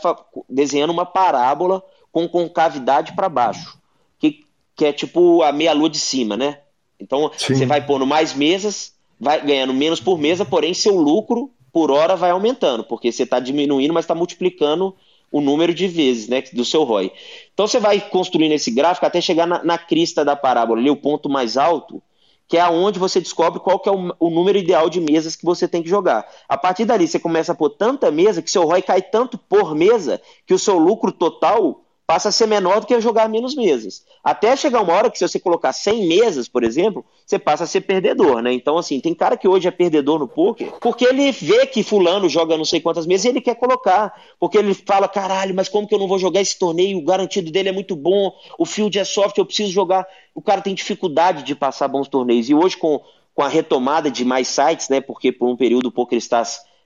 desenhando uma parábola com concavidade para baixo, que, que é tipo a meia-lua de cima, né? Então, Sim. você vai pondo mais mesas, vai ganhando menos por mesa, porém seu lucro por hora vai aumentando, porque você está diminuindo, mas está multiplicando o número de vezes né, do seu ROI. Então você vai construindo esse gráfico até chegar na, na crista da parábola, ali, o ponto mais alto, que é aonde você descobre qual que é o, o, número ideal de mesas que você tem que jogar. A partir dali, você começa a pôr tanta mesa que seu ROI cai tanto por mesa que o seu lucro total passa a ser menor do que jogar menos mesas. Até chegar uma hora que se você colocar 100 mesas, por exemplo, você passa a ser perdedor, né? Então, assim, tem cara que hoje é perdedor no poker porque ele vê que fulano joga não sei quantas mesas e ele quer colocar. Porque ele fala, caralho, mas como que eu não vou jogar esse torneio? O garantido dele é muito bom, o field é soft, eu preciso jogar. O cara tem dificuldade de passar bons torneios. E hoje, com, com a retomada de mais sites, né? Porque por um período o poker está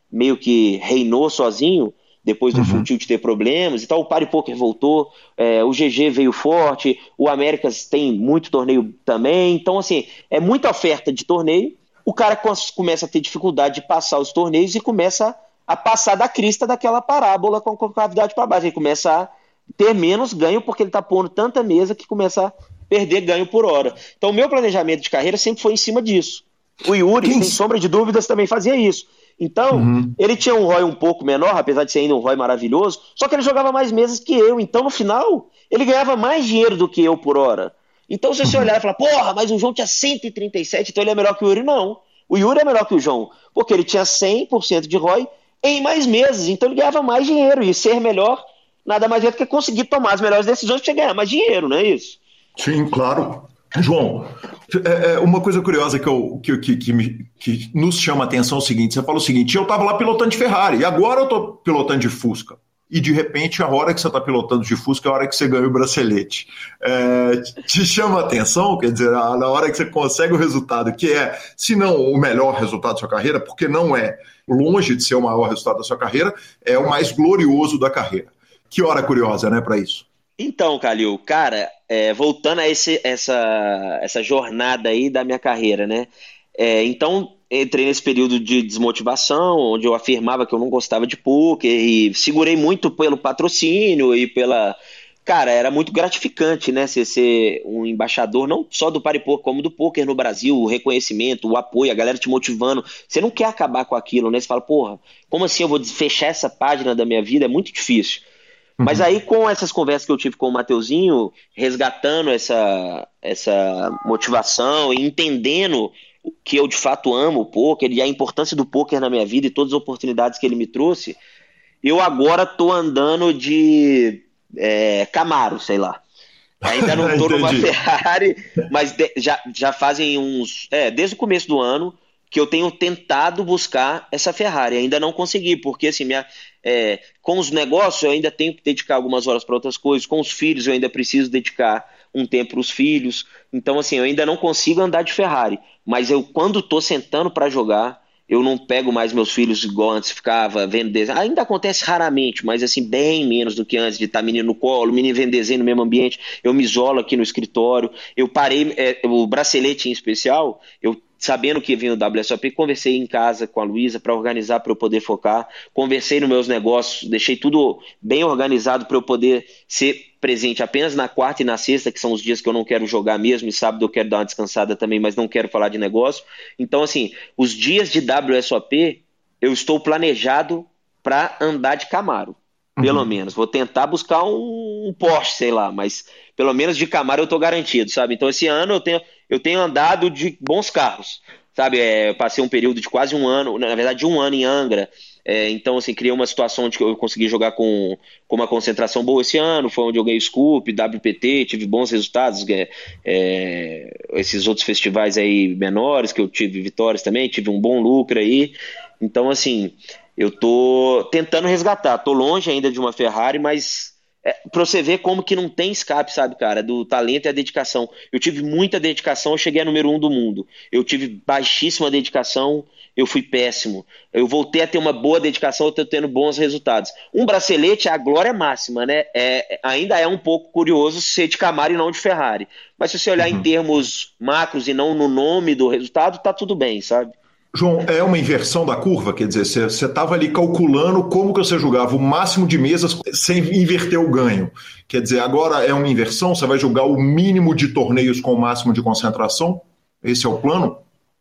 meio que reinou sozinho, depois do uhum. Full Tilt ter problemas e tal. O Party Poker voltou, é, o GG veio forte, o Américas tem muito torneio também. Então, assim, é muita oferta de torneio. O cara começa a ter dificuldade de passar os torneios e começa a passar da crista daquela parábola com a cavidade para baixo. Ele começa a ter menos ganho porque ele está pondo tanta mesa que começa a perder ganho por hora. Então, o meu planejamento de carreira sempre foi em cima disso. O Yuri, sem sombra de dúvidas, também fazia isso. Então, uhum. ele tinha um ROI um pouco menor, apesar de ser ainda um ROI maravilhoso, só que ele jogava mais mesas que eu. Então, no final, ele ganhava mais dinheiro do que eu por hora. Então, se você uhum. olhar e falar, porra, mas o João tinha 137, então ele é melhor que o Yuri, não. O Yuri é melhor que o João, porque ele tinha 100% de ROI em mais meses, então ele ganhava mais dinheiro. E ser melhor nada mais é do que conseguir tomar as melhores decisões para ganhar mais dinheiro, não é isso? Sim, claro. João, é, é, uma coisa curiosa que, eu, que, que, que, me, que nos chama a atenção é o seguinte: você fala o seguinte, eu estava lá pilotando de Ferrari, e agora eu estou pilotando de Fusca. E de repente, a hora que você está pilotando de Fusca é a hora que você ganha o bracelete. É, te chama a atenção, quer dizer, na hora que você consegue o resultado, que é, se não o melhor resultado da sua carreira, porque não é longe de ser o maior resultado da sua carreira, é o mais glorioso da carreira. Que hora curiosa, né, para isso? Então, Calil, cara, é, voltando a esse, essa, essa jornada aí da minha carreira, né? É, então, entrei nesse período de desmotivação, onde eu afirmava que eu não gostava de poker e segurei muito pelo patrocínio e pela. Cara, era muito gratificante, né? Você ser um embaixador, não só do Paripô, como do poker no Brasil, o reconhecimento, o apoio, a galera te motivando. Você não quer acabar com aquilo, né? Você fala, porra, como assim eu vou fechar essa página da minha vida? É muito difícil. Mas uhum. aí, com essas conversas que eu tive com o Mateuzinho, resgatando essa, essa motivação e entendendo que eu de fato amo o poker e a importância do poker na minha vida e todas as oportunidades que ele me trouxe, eu agora tô andando de é, Camaro, sei lá. Ainda não tô numa Ferrari, mas de, já, já fazem uns. É, desde o começo do ano que eu tenho tentado buscar essa Ferrari. Ainda não consegui, porque assim, minha, é, com os negócios eu ainda tenho que dedicar algumas horas para outras coisas, com os filhos eu ainda preciso dedicar um tempo para os filhos. Então, assim, eu ainda não consigo andar de Ferrari, mas eu, quando estou sentando para jogar, eu não pego mais meus filhos igual antes ficava vendo desenho. Ainda acontece raramente, mas assim, bem menos do que antes de estar tá menino no colo, menino vendo desenho no mesmo ambiente. Eu me isolo aqui no escritório. Eu parei, é, o bracelete em especial, eu sabendo que vinha o WSOP, conversei em casa com a Luísa para organizar para eu poder focar, conversei nos meus negócios, deixei tudo bem organizado para eu poder ser presente apenas na quarta e na sexta, que são os dias que eu não quero jogar mesmo, e sábado eu quero dar uma descansada também, mas não quero falar de negócio. Então, assim, os dias de WSOP, eu estou planejado para andar de Camaro. Pelo uhum. menos. Vou tentar buscar um, um Porsche, sei lá, mas pelo menos de Camaro eu estou garantido, sabe? Então esse ano eu tenho, eu tenho andado de bons carros, sabe? É, passei um período de quase um ano, na verdade de um ano em Angra. É, então, assim, criei uma situação onde eu consegui jogar com, com uma concentração boa esse ano. Foi onde eu ganhei Scoop, WPT, tive bons resultados. É, é, esses outros festivais aí menores, que eu tive vitórias também, tive um bom lucro aí. Então, assim, eu tô tentando resgatar. Tô longe ainda de uma Ferrari, mas é, pra você ver como que não tem escape, sabe, cara, do talento e a dedicação. Eu tive muita dedicação, eu cheguei a número um do mundo. Eu tive baixíssima dedicação, eu fui péssimo. Eu voltei a ter uma boa dedicação, eu tô tendo bons resultados. Um bracelete é a glória máxima, né? É, ainda é um pouco curioso ser de Camaro e não de Ferrari. Mas se você olhar uhum. em termos macros e não no nome do resultado, tá tudo bem, sabe? João, é uma inversão da curva, quer dizer, você estava ali calculando como que você jogava o máximo de mesas sem inverter o ganho. Quer dizer, agora é uma inversão, você vai jogar o mínimo de torneios com o máximo de concentração? Esse é o plano?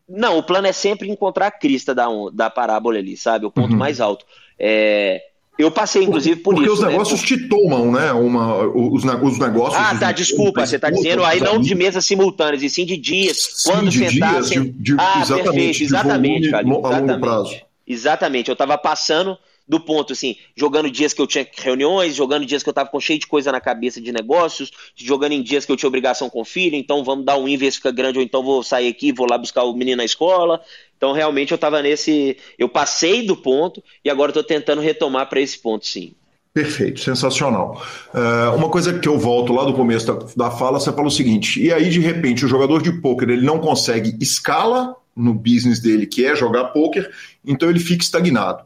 Não, o plano é sempre encontrar a crista da, da parábola ali, sabe? O ponto uhum. mais alto. É, eu passei, inclusive, por Porque isso. Porque os negócios né? te tomam, né? Uma, os, os negócios. Ah, tá, desculpa. Você está dizendo aí não de mesas simultâneas, e sim de dias. Sim, quando de sentar. Dias, de, de, ah, exatamente, perfeito, exatamente, cara. A longo prazo. Exatamente. Eu estava passando do ponto, assim, jogando dias que eu tinha reuniões, jogando dias que eu tava com cheio de coisa na cabeça de negócios, jogando em dias que eu tinha obrigação com o filho, então vamos dar um invés fica grande, ou então vou sair aqui, vou lá buscar o menino na escola. Então, realmente, eu tava nesse. Eu passei do ponto e agora estou tentando retomar para esse ponto, sim. Perfeito, sensacional. Uh, uma coisa que eu volto lá do começo da, da fala, você fala o seguinte: e aí, de repente, o jogador de pôquer ele não consegue escala no business dele, que é jogar pôquer, então ele fica estagnado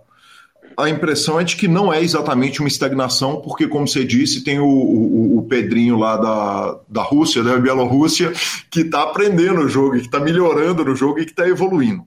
a impressão é de que não é exatamente uma estagnação, porque, como você disse, tem o, o, o Pedrinho lá da, da Rússia, da Bielorrússia, que está aprendendo o jogo, que está melhorando no jogo e que está evoluindo.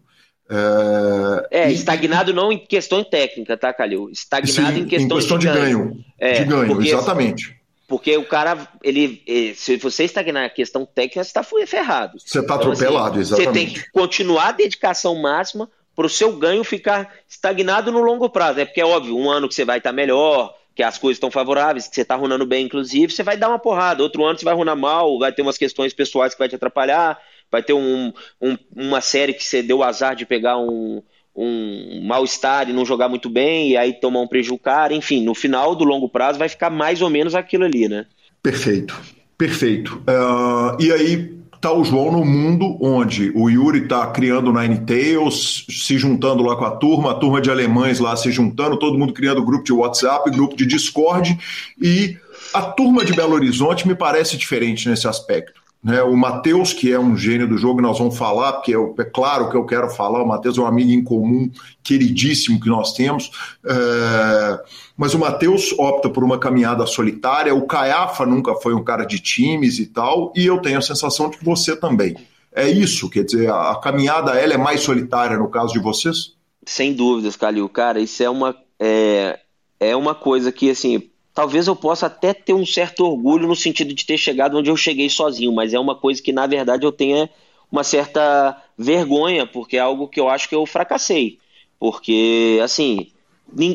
É, é e... estagnado não em questão técnica, tá, Calil? Estagnado Sim, em questão, em questão de, de ganho. ganho. É, de ganho, porque, exatamente. Porque o cara, ele, se você estagnar a questão técnica, você está ferrado. Você está então, assim, atropelado, assim, exatamente. Você tem que continuar a dedicação máxima para o seu ganho ficar estagnado no longo prazo. É porque é óbvio, um ano que você vai estar tá melhor, que as coisas estão favoráveis, que você está runando bem, inclusive, você vai dar uma porrada. Outro ano você vai runar mal, vai ter umas questões pessoais que vai te atrapalhar, vai ter um, um, uma série que você deu o azar de pegar um, um mal-estar e não jogar muito bem, e aí tomar um prejuízo caro. Enfim, no final do longo prazo vai ficar mais ou menos aquilo ali, né? Perfeito, perfeito. Uh, e aí, está o João no mundo onde o Yuri está criando Nine Tails, se juntando lá com a turma, a turma de alemães lá se juntando, todo mundo criando grupo de WhatsApp, grupo de Discord, e a turma de Belo Horizonte me parece diferente nesse aspecto. Né, o Matheus, que é um gênio do jogo, nós vamos falar, porque eu, é claro que eu quero falar. O Matheus é um amigo em comum, queridíssimo que nós temos. É, mas o Matheus opta por uma caminhada solitária. O Caiafa nunca foi um cara de times e tal. E eu tenho a sensação de que você também. É isso? Quer dizer, a, a caminhada ela é mais solitária no caso de vocês? Sem dúvidas, Calil. Cara, isso é uma, é, é uma coisa que, assim, talvez eu possa até ter um certo orgulho no sentido de ter chegado onde eu cheguei sozinho, mas é uma coisa que na verdade eu tenho uma certa vergonha, porque é algo que eu acho que eu fracassei. Porque, assim,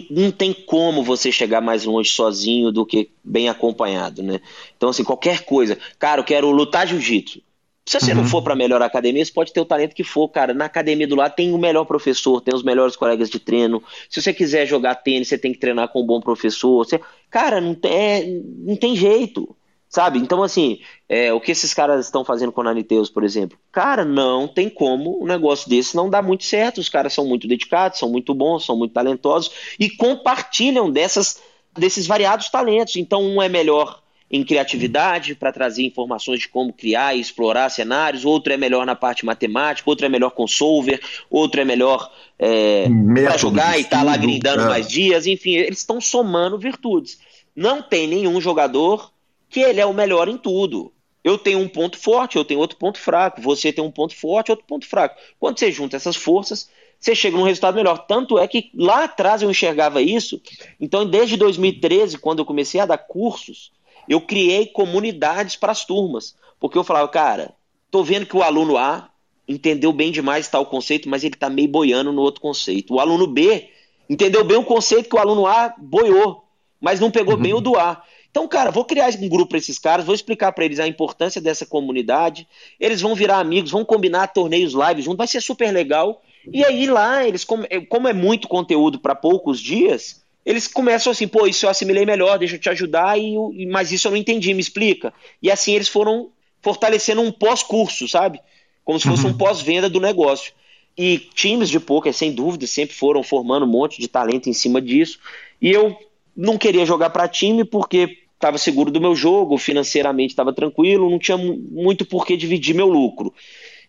não tem como você chegar mais longe sozinho do que bem acompanhado, né? Então, assim, qualquer coisa. Cara, eu quero lutar jiu-jitsu. Se você uhum. não for para a melhor academia, você pode ter o talento que for, cara. Na academia do lado tem o melhor professor, tem os melhores colegas de treino. Se você quiser jogar tênis, você tem que treinar com um bom professor. Você... Cara, não tem, é, não tem jeito, sabe? Então, assim, é, o que esses caras estão fazendo com o Naniteus, por exemplo? Cara, não tem como um negócio desse não dar muito certo. Os caras são muito dedicados, são muito bons, são muito talentosos e compartilham dessas, desses variados talentos. Então, um é melhor em criatividade para trazer informações de como criar e explorar cenários, outro é melhor na parte matemática, outro é melhor com solver, outro é melhor é, para jogar e estar tá lá grindando é. mais dias, enfim, eles estão somando virtudes. Não tem nenhum jogador que ele é o melhor em tudo. Eu tenho um ponto forte, eu tenho outro ponto fraco, você tem um ponto forte, outro ponto fraco. Quando você junta essas forças, você chega num resultado melhor. Tanto é que lá atrás eu enxergava isso. Então, desde 2013, quando eu comecei a dar cursos, eu criei comunidades para as turmas. Porque eu falava, cara, tô vendo que o aluno A entendeu bem demais tal conceito, mas ele está meio boiando no outro conceito. O aluno B entendeu bem o conceito que o aluno A boiou, mas não pegou uhum. bem o do A. Então, cara, vou criar um grupo para esses caras, vou explicar para eles a importância dessa comunidade. Eles vão virar amigos, vão combinar torneios live junto, vai ser super legal. E aí lá, eles como é muito conteúdo para poucos dias, eles começam assim, pô, isso eu assimilei melhor, deixa eu te ajudar, e, mas isso eu não entendi, me explica. E assim eles foram fortalecendo um pós-curso, sabe? Como se fosse uhum. um pós-venda do negócio. E times de poker, sem dúvida, sempre foram formando um monte de talento em cima disso. E eu não queria jogar para time porque estava seguro do meu jogo, financeiramente estava tranquilo, não tinha muito por que dividir meu lucro.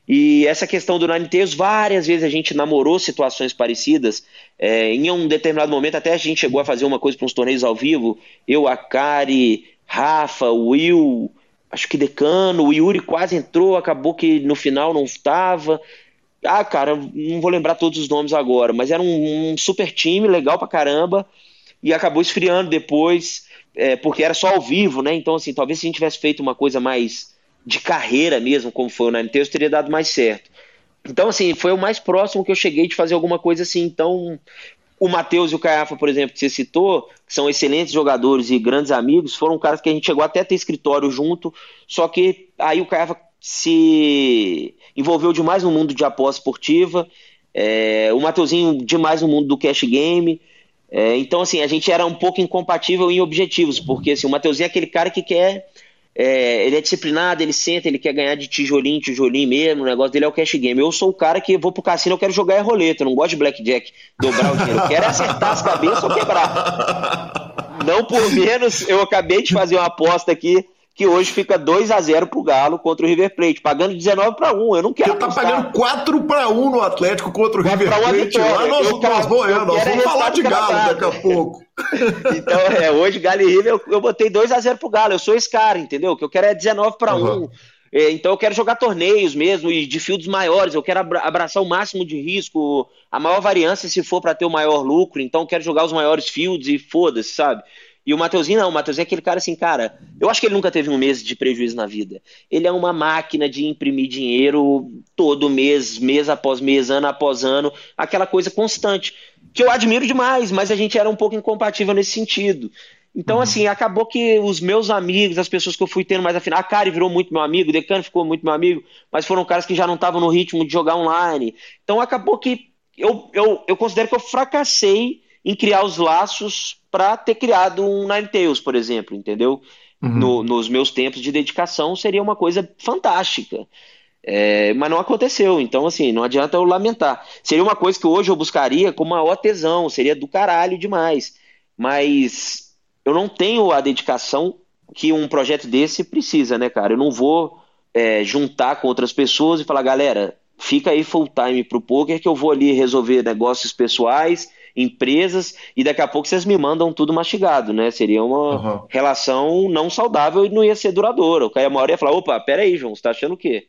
E essa questão do Nine várias vezes a gente namorou situações parecidas. É, em um determinado momento, até a gente chegou a fazer uma coisa para uns torneios ao vivo. Eu, a Kari, Rafa, Will, acho que Decano, o Yuri quase entrou, acabou que no final não estava. Ah, cara, não vou lembrar todos os nomes agora, mas era um, um super time, legal pra caramba, e acabou esfriando depois, é, porque era só ao vivo, né? Então, assim, talvez se a gente tivesse feito uma coisa mais de carreira mesmo, como foi o Ninetales, teria dado mais certo. Então, assim, foi o mais próximo que eu cheguei de fazer alguma coisa assim. Então, o Matheus e o Caiafa, por exemplo, que você citou, que são excelentes jogadores e grandes amigos, foram caras que a gente chegou até a ter escritório junto, só que aí o Caiafa se envolveu demais no mundo de aposta esportiva, é, o Mateuzinho demais no mundo do cash game. É, então, assim, a gente era um pouco incompatível em objetivos, porque assim, o Mateuzinho é aquele cara que quer é, ele é disciplinado, ele senta, ele quer ganhar de tijolinho, tijolinho mesmo, o negócio dele é o cash game. Eu sou o cara que vou pro cassino, eu quero jogar é roleta, eu não gosto de blackjack, dobrar o dinheiro, eu quero é acertar as cabeças ou quebrar. Não por menos, eu acabei de fazer uma aposta aqui que hoje fica 2 a 0 pro Galo contra o River Plate, pagando 19 para 1. Eu não quero. Você tá pagando 4 para 1 no Atlético contra o River Plate. Lá nós, eu, nós, vamos, nós vamos falar de Galo daqui a pouco. então, é, hoje Galo e River eu, eu botei 2 a 0 pro Galo. Eu sou esse cara, entendeu? O que eu quero é 19 para uhum. 1. É, então eu quero jogar torneios mesmo e de fields maiores, eu quero abraçar o máximo de risco, a maior variância se for para ter o maior lucro, então eu quero jogar os maiores fields e foda-se, sabe? E o Mateuzinho não, o Mateuzinho é aquele cara assim, cara, eu acho que ele nunca teve um mês de prejuízo na vida. Ele é uma máquina de imprimir dinheiro todo mês, mês após mês, ano após ano, aquela coisa constante, que eu admiro demais, mas a gente era um pouco incompatível nesse sentido. Então, uhum. assim, acabou que os meus amigos, as pessoas que eu fui tendo mais afinal, a Kari virou muito meu amigo, o Decano ficou muito meu amigo, mas foram caras que já não estavam no ritmo de jogar online. Então, acabou que eu, eu, eu considero que eu fracassei em criar os laços para ter criado um Ninetales, por exemplo, entendeu? Uhum. No, nos meus tempos de dedicação seria uma coisa fantástica. É, mas não aconteceu, então assim, não adianta eu lamentar. Seria uma coisa que hoje eu buscaria com maior tesão, seria do caralho demais. Mas eu não tenho a dedicação que um projeto desse precisa, né, cara? Eu não vou é, juntar com outras pessoas e falar, galera, fica aí full time pro poker que eu vou ali resolver negócios pessoais empresas e daqui a pouco vocês me mandam tudo mastigado, né? Seria uma uhum. relação não saudável e não ia ser duradoura. O cara uma hora ia falar, opa, peraí, João, você tá achando o quê?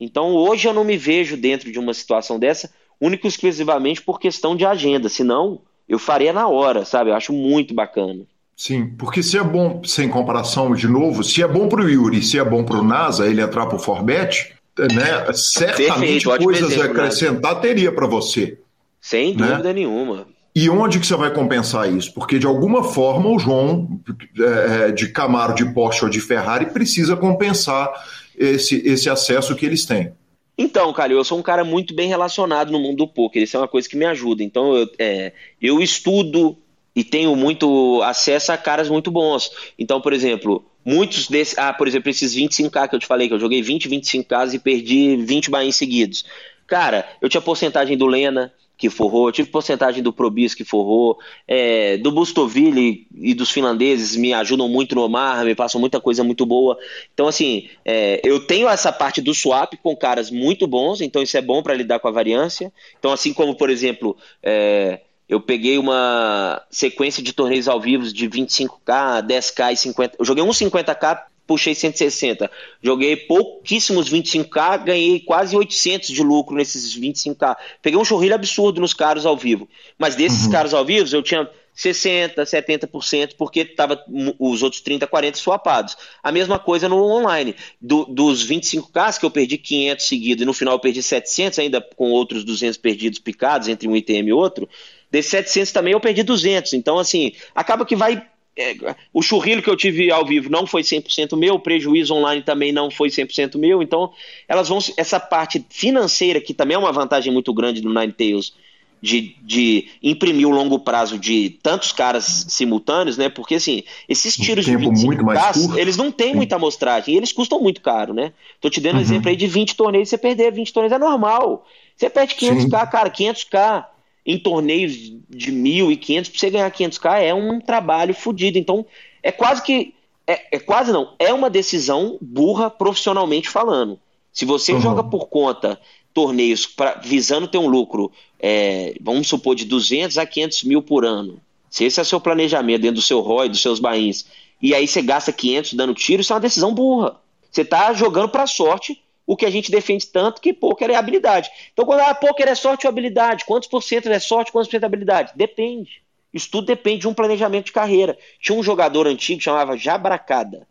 Então hoje eu não me vejo dentro de uma situação dessa, único e exclusivamente por questão de agenda, senão eu faria na hora, sabe? Eu acho muito bacana. Sim, porque se é bom, sem comparação de novo, se é bom para o Yuri, se é bom para o NASA ele entrar para o Forbet, né, certamente Perfeito, coisas a acrescentar teria para você. Sem né? dúvida nenhuma. E onde que você vai compensar isso? Porque de alguma forma o João é, é, de Camaro, de Porsche ou de Ferrari precisa compensar esse, esse acesso que eles têm. Então, cara, eu sou um cara muito bem relacionado no mundo do poker. Isso é uma coisa que me ajuda. Então, eu, é, eu estudo e tenho muito acesso a caras muito bons. Então, por exemplo, muitos desses. Ah, por exemplo, esses 25k que eu te falei, que eu joguei 20, 25k e perdi 20 bains seguidos. Cara, eu tinha porcentagem do Lena, que forrou, tive porcentagem do Probis que forrou, é, do Bustoville e dos finlandeses me ajudam muito no Omar, me passam muita coisa muito boa. Então, assim, é, eu tenho essa parte do swap com caras muito bons, então isso é bom para lidar com a variância. Então, assim como, por exemplo, é, eu peguei uma sequência de torneios ao vivo de 25k, 10k e 50. Eu joguei uns 50k puxei 160. Joguei pouquíssimos 25k, ganhei quase 800 de lucro nesses 25k. Peguei um chorrilho absurdo nos caras ao vivo. Mas desses uhum. caras ao vivo, eu tinha 60, 70%, porque tava os outros 30, 40 swapados. A mesma coisa no online. Do, dos 25k que eu perdi 500 seguidos e no final eu perdi 700, ainda com outros 200 perdidos picados entre um ITM e outro, desses 700 também eu perdi 200. Então, assim, acaba que vai é, o churrilho que eu tive ao vivo não foi 100% meu, o prejuízo online também não foi 100% meu, então elas vão essa parte financeira que também é uma vantagem muito grande do Ninetales de, de imprimir o longo prazo de tantos caras simultâneos, né? Porque assim, esses tiros de 25 caras, eles não têm muita amostragem e eles custam muito caro, né? Tô te dando uhum. um exemplo aí de 20 torneios, você perder 20 torneios é normal. Você perde 500k, Sim. cara, 500k em torneios de 1.500, para você ganhar 500k é um trabalho fodido. Então, é quase que. É, é, quase não, é uma decisão burra profissionalmente falando. Se você uhum. joga por conta torneios pra, visando ter um lucro, é, vamos supor, de 200 a 500 mil por ano, se esse é seu planejamento dentro do seu ROI, dos seus bains, e aí você gasta 500 dando tiro, isso é uma decisão burra. Você está jogando para sorte o que a gente defende tanto, que poker é habilidade. Então, quando ah, poker é sorte ou habilidade, quantos por cento é sorte, quantos por cento é habilidade? Depende. Isso tudo depende de um planejamento de carreira. Tinha um jogador antigo que chamava Jabracada.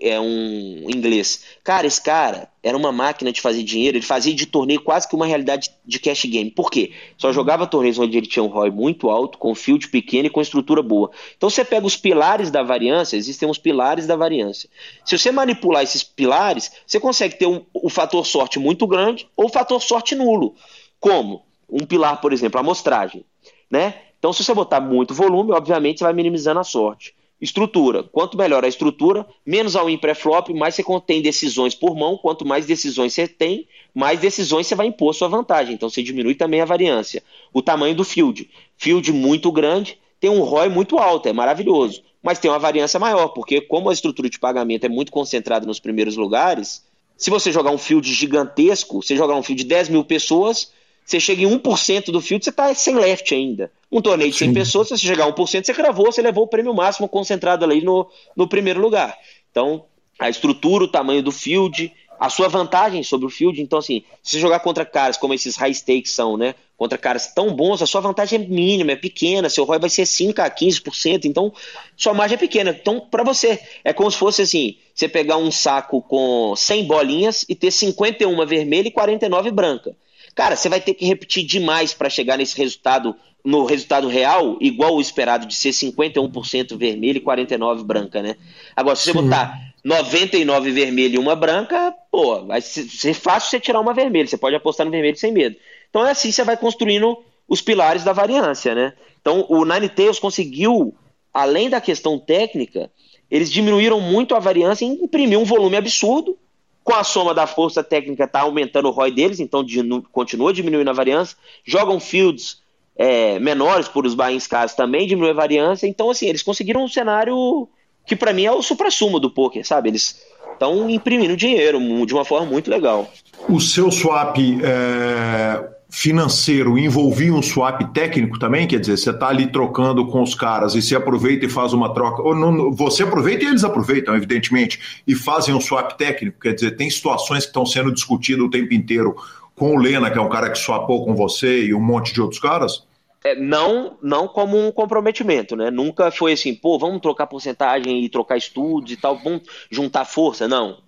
É um inglês. Cara, esse cara era uma máquina de fazer dinheiro, ele fazia de torneio quase que uma realidade de cash game. Por quê? Só jogava torneios onde ele tinha um ROI muito alto, com field pequeno e com estrutura boa. Então você pega os pilares da variância, existem os pilares da variância. Se você manipular esses pilares, você consegue ter um, um fator sorte muito grande ou um fator sorte nulo. Como? Um pilar, por exemplo, a amostragem. Né? Então, se você botar muito volume, obviamente você vai minimizando a sorte. Estrutura. Quanto melhor a estrutura, menos ao in pré-flop, mais você contém decisões por mão. Quanto mais decisões você tem, mais decisões você vai impor sua vantagem. Então você diminui também a variância. O tamanho do field. Field muito grande, tem um ROI muito alto, é maravilhoso. Mas tem uma variância maior, porque como a estrutura de pagamento é muito concentrada nos primeiros lugares, se você jogar um field gigantesco, você jogar um field de 10 mil pessoas, você chega em 1% do field, você está sem left ainda. Um torneio de 100 Sim. pessoas, se você chegar a 1%, você cravou, você levou o prêmio máximo concentrado ali no, no primeiro lugar. Então, a estrutura, o tamanho do field, a sua vantagem sobre o field. Então, assim, se você jogar contra caras como esses high stakes são, né? Contra caras tão bons, a sua vantagem é mínima, é pequena, seu ROI vai ser 5 a 15%, então sua margem é pequena. Então, para você, é como se fosse assim: você pegar um saco com 100 bolinhas e ter 51 vermelha e 49 branca. Cara, você vai ter que repetir demais para chegar nesse resultado, no resultado real, igual o esperado de ser 51% vermelho e 49% branca, né? Agora, se você Sim. botar 99 vermelho e uma branca, pô, vai ser fácil você tirar uma vermelha. Você pode apostar no vermelho sem medo. Então é assim você vai construindo os pilares da variância, né? Então o Ninetales conseguiu, além da questão técnica, eles diminuíram muito a variância e imprimiu um volume absurdo com a soma da força técnica está aumentando o ROI deles, então continua diminuindo a variância. Jogam fields é, menores por os buy caros também diminui a variância. Então, assim, eles conseguiram um cenário que para mim é o supra-sumo do poker, sabe? Eles estão imprimindo dinheiro de uma forma muito legal. O seu swap é, financeiro envolvia um swap técnico também? Quer dizer, você está ali trocando com os caras e se aproveita e faz uma troca. Ou não, você aproveita e eles aproveitam, evidentemente, e fazem um swap técnico. Quer dizer, tem situações que estão sendo discutidas o tempo inteiro com o Lena, que é um cara que swapou com você, e um monte de outros caras? É, não, não como um comprometimento, né? Nunca foi assim, pô, vamos trocar porcentagem e trocar estudos e tal, vamos juntar força. Não,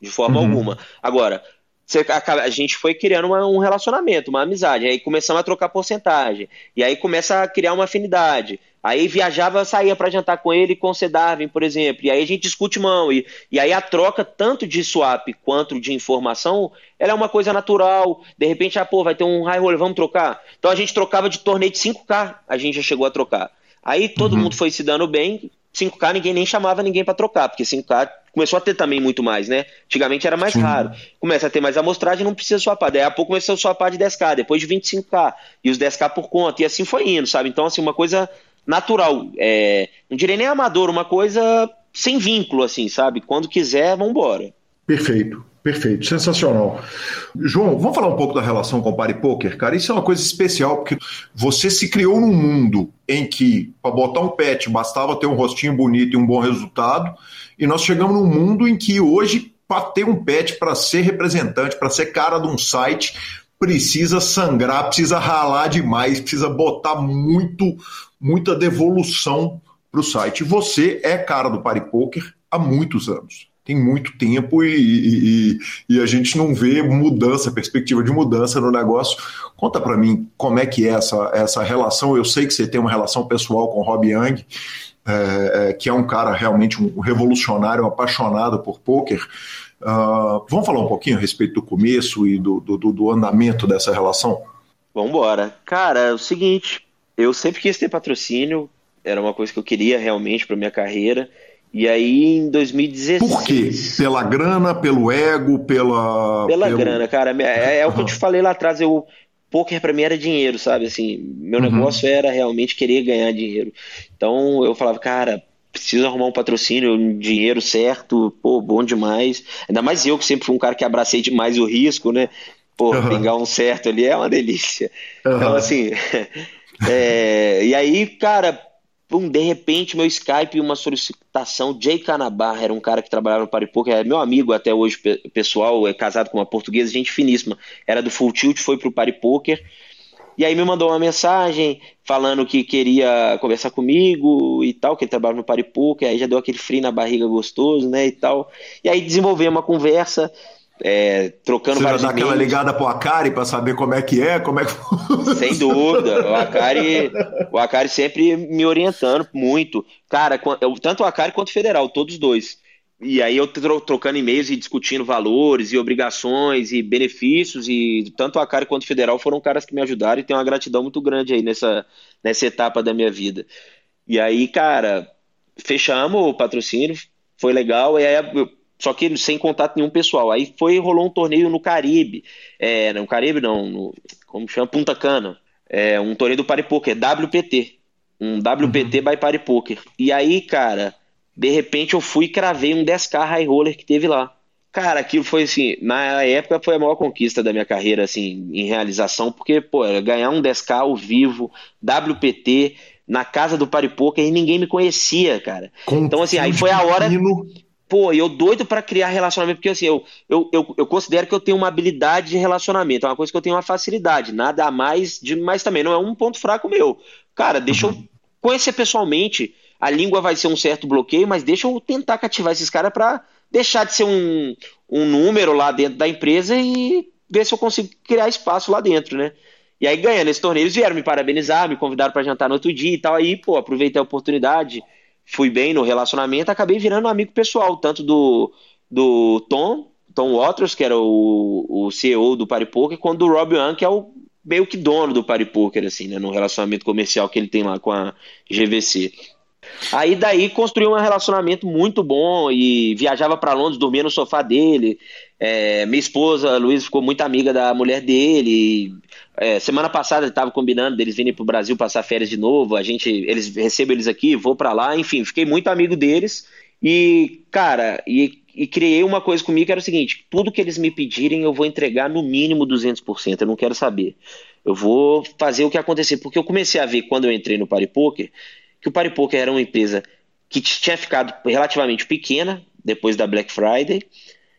de forma uhum. alguma. Agora, a gente foi criando uma, um relacionamento, uma amizade. Aí começamos a trocar porcentagem. E aí começa a criar uma afinidade. Aí viajava, saía para jantar com ele com o Cedarvin, por exemplo. E aí a gente discute mão. E, e aí a troca, tanto de swap quanto de informação, ela é uma coisa natural. De repente, ah, pô, vai ter um high roller, vamos trocar. Então a gente trocava de torneio de 5K, a gente já chegou a trocar. Aí todo uhum. mundo foi se dando bem. 5K ninguém nem chamava ninguém para trocar, porque 5K começou a ter também muito mais, né? Antigamente era mais Sim. raro. Começa a ter mais amostragem, não precisa swapar. Daí a pouco começou a swapar de 10K, depois de 25K, e os 10K por conta, e assim foi indo, sabe? Então, assim, uma coisa natural. É, não direi nem amador, uma coisa sem vínculo, assim, sabe? Quando quiser, vambora. Perfeito. Perfeito, sensacional. João, vamos falar um pouco da relação com o Party Poker, cara. Isso é uma coisa especial, porque você se criou num mundo em que, para botar um pet, bastava ter um rostinho bonito e um bom resultado, e nós chegamos num mundo em que hoje, para ter um pet, para ser representante, para ser cara de um site, precisa sangrar, precisa ralar demais, precisa botar muito, muita devolução para o site. Você é cara do Party Poker há muitos anos tem muito tempo e, e, e, a gente não vê mudança, perspectiva de mudança no negócio. Conta para mim como é que é essa, essa relação. Eu sei que você tem uma relação pessoal com o Rob Young, é, é, que é um cara realmente um revolucionário, apaixonado por poker. Uh, vamos falar um pouquinho a respeito do começo e do, do, do andamento dessa relação? Vamos embora. Cara, é o seguinte, eu sempre quis ter patrocínio, era uma coisa que eu queria realmente para minha carreira. E aí em 2016. Por quê? Pela grana, pelo ego, pela. Pela pelo... grana, cara. É, é uhum. o que eu te falei lá atrás. Eu, poker para mim era dinheiro, sabe? Assim, meu uhum. negócio era realmente querer ganhar dinheiro. Então eu falava, cara, preciso arrumar um patrocínio, um dinheiro certo, pô, bom demais. Ainda mais eu que sempre fui um cara que abracei demais o risco, né? Pô, uhum. pegar um certo ali é uma delícia. Uhum. Então, assim. é, e aí, cara, Pum, de repente, meu Skype, uma solicitação. Jay Canabar era um cara que trabalhava no Paripoca, é meu amigo até hoje, pessoal, é casado com uma portuguesa, gente finíssima. Era do Full Tilt, foi pro Paripoker. E aí me mandou uma mensagem falando que queria conversar comigo e tal, que ele trabalhava no Paripuca, aí já deu aquele frio na barriga gostoso, né, e tal. E aí desenvolveu uma conversa, é, trocando Você vários já dá aquela ligada pro Akari para saber como é que é, como é que... Sem dúvida. O Akari, o Akari sempre me orientando muito. Cara, tanto o Akari quanto o Federal, todos dois. E aí eu tro- trocando e-mails e discutindo valores e obrigações e benefícios e tanto o Akari quanto o Federal foram caras que me ajudaram e tenho uma gratidão muito grande aí nessa, nessa etapa da minha vida. E aí, cara, fechamos o patrocínio, foi legal, e aí eu- só que sem contato nenhum pessoal. Aí foi rolou um torneio no Caribe, é, no Caribe não, no, como chama? Punta Cana, é, um torneio do Paripoker, WPT, um WPT by Paripoker. E aí, cara, de repente eu fui e cravei um 10k high roller que teve lá. Cara, aquilo foi assim, na época foi a maior conquista da minha carreira, assim, em realização, porque, pô, ganhar um 10k ao vivo, WPT, na casa do Paripoker e ninguém me conhecia, cara. Então, assim, aí foi a hora-. Pô, eu doido pra criar relacionamento, porque assim, eu, eu, eu, eu considero que eu tenho uma habilidade de relacionamento, é uma coisa que eu tenho uma facilidade, nada a mais, de, mas também não é um ponto fraco meu. Cara, deixa eu conhecer pessoalmente, a língua vai ser um certo bloqueio, mas deixa eu tentar cativar esses caras pra deixar de ser um, um número lá dentro da empresa e ver se eu consigo criar espaço lá dentro, né? E aí, ganhando esse torneio, eles vieram me parabenizar, me convidaram pra jantar no outro dia e tal. Aí, pô, aproveitei a oportunidade, fui bem no relacionamento, acabei virando amigo pessoal, tanto do, do Tom, Tom Waters, que era o, o CEO do Paripoker, quanto do Rob Young, que é o meio que dono do Paripoker, assim, né, no relacionamento comercial que ele tem lá com a GVC. Aí daí construiu um relacionamento muito bom e viajava para Londres, dormia no sofá dele. É, minha esposa, Luísa, ficou muito amiga da mulher dele. É, semana passada estava combinando deles virem para o Brasil passar férias de novo. A gente, eles recebem eles aqui, vou para lá. Enfim, fiquei muito amigo deles e, cara, e, e criei uma coisa comigo que era o seguinte: tudo que eles me pedirem eu vou entregar no mínimo 200%. Eu não quero saber. Eu vou fazer o que acontecer, porque eu comecei a ver quando eu entrei no Paripoker que o Paripoker era uma empresa que tinha ficado relativamente pequena depois da Black Friday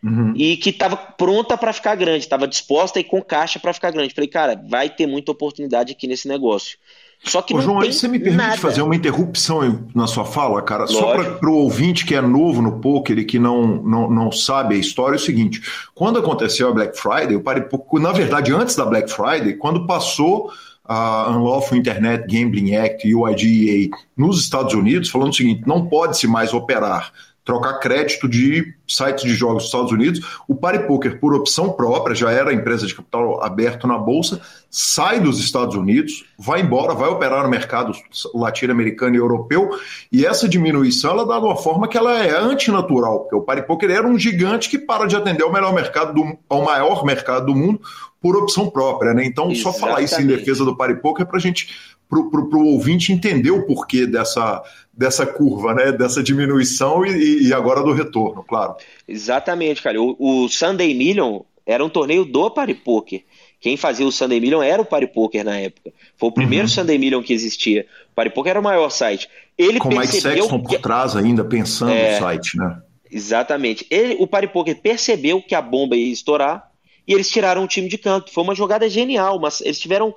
Uhum. e que estava pronta para ficar grande, estava disposta e com caixa para ficar grande. Falei, cara, vai ter muita oportunidade aqui nesse negócio. Só que Ô, não João, aí você me permite nada. fazer uma interrupção na sua fala, cara? Só Lógico. para o ouvinte que é novo no poker e que não, não, não sabe a história, é o seguinte: quando aconteceu a Black Friday, o Paripoker, na verdade, antes da Black Friday, quando passou a Unlawful Internet Gambling Act e o IDEA nos Estados Unidos, falando o seguinte: não pode-se mais operar trocar crédito de sites de jogos dos Estados Unidos. O Paripoker, por opção própria, já era empresa de capital aberto na bolsa, sai dos Estados Unidos, vai embora, vai operar no mercado latino-americano e europeu, e essa diminuição ela dá de uma forma que ela é antinatural, porque o Paripoker era um gigante que para de atender ao melhor mercado do, ao maior mercado do mundo por opção própria, né? Então, só falar isso em Exatamente. defesa do Paripoker para a gente para o ouvinte entender o porquê dessa, dessa curva, né? dessa diminuição e, e agora do retorno, claro. Exatamente, cara. O, o Sunday Million era um torneio do Paripoker. Quem fazia o Sunday Million era o Paripoker na época. Foi o primeiro Uhum. Sunday Million que existia. O Paripoker era o maior site. Ele Com Mike percebeu Sexton que... por trás ainda, pensando É. no site, né? Exatamente. Ele, o Paripoker percebeu que a bomba ia estourar e eles tiraram o time de canto. Foi uma jogada genial, mas eles tiveram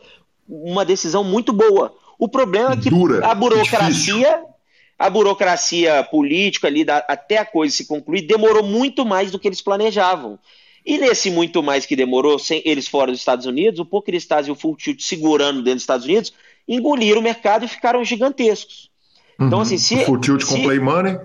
uma decisão muito boa. O problema é que Dura, a difícil. burocracia, a burocracia política ali, da- até a coisa se concluir, demorou muito mais do que eles planejavam. E nesse muito mais que demorou, sem eles fora dos Estados Unidos, o PokerStars e o Full Tilt segurando dentro dos Estados Unidos, engoliram o mercado e ficaram gigantescos. Então, Uhum. assim, se- o Full Tilt com Play Money,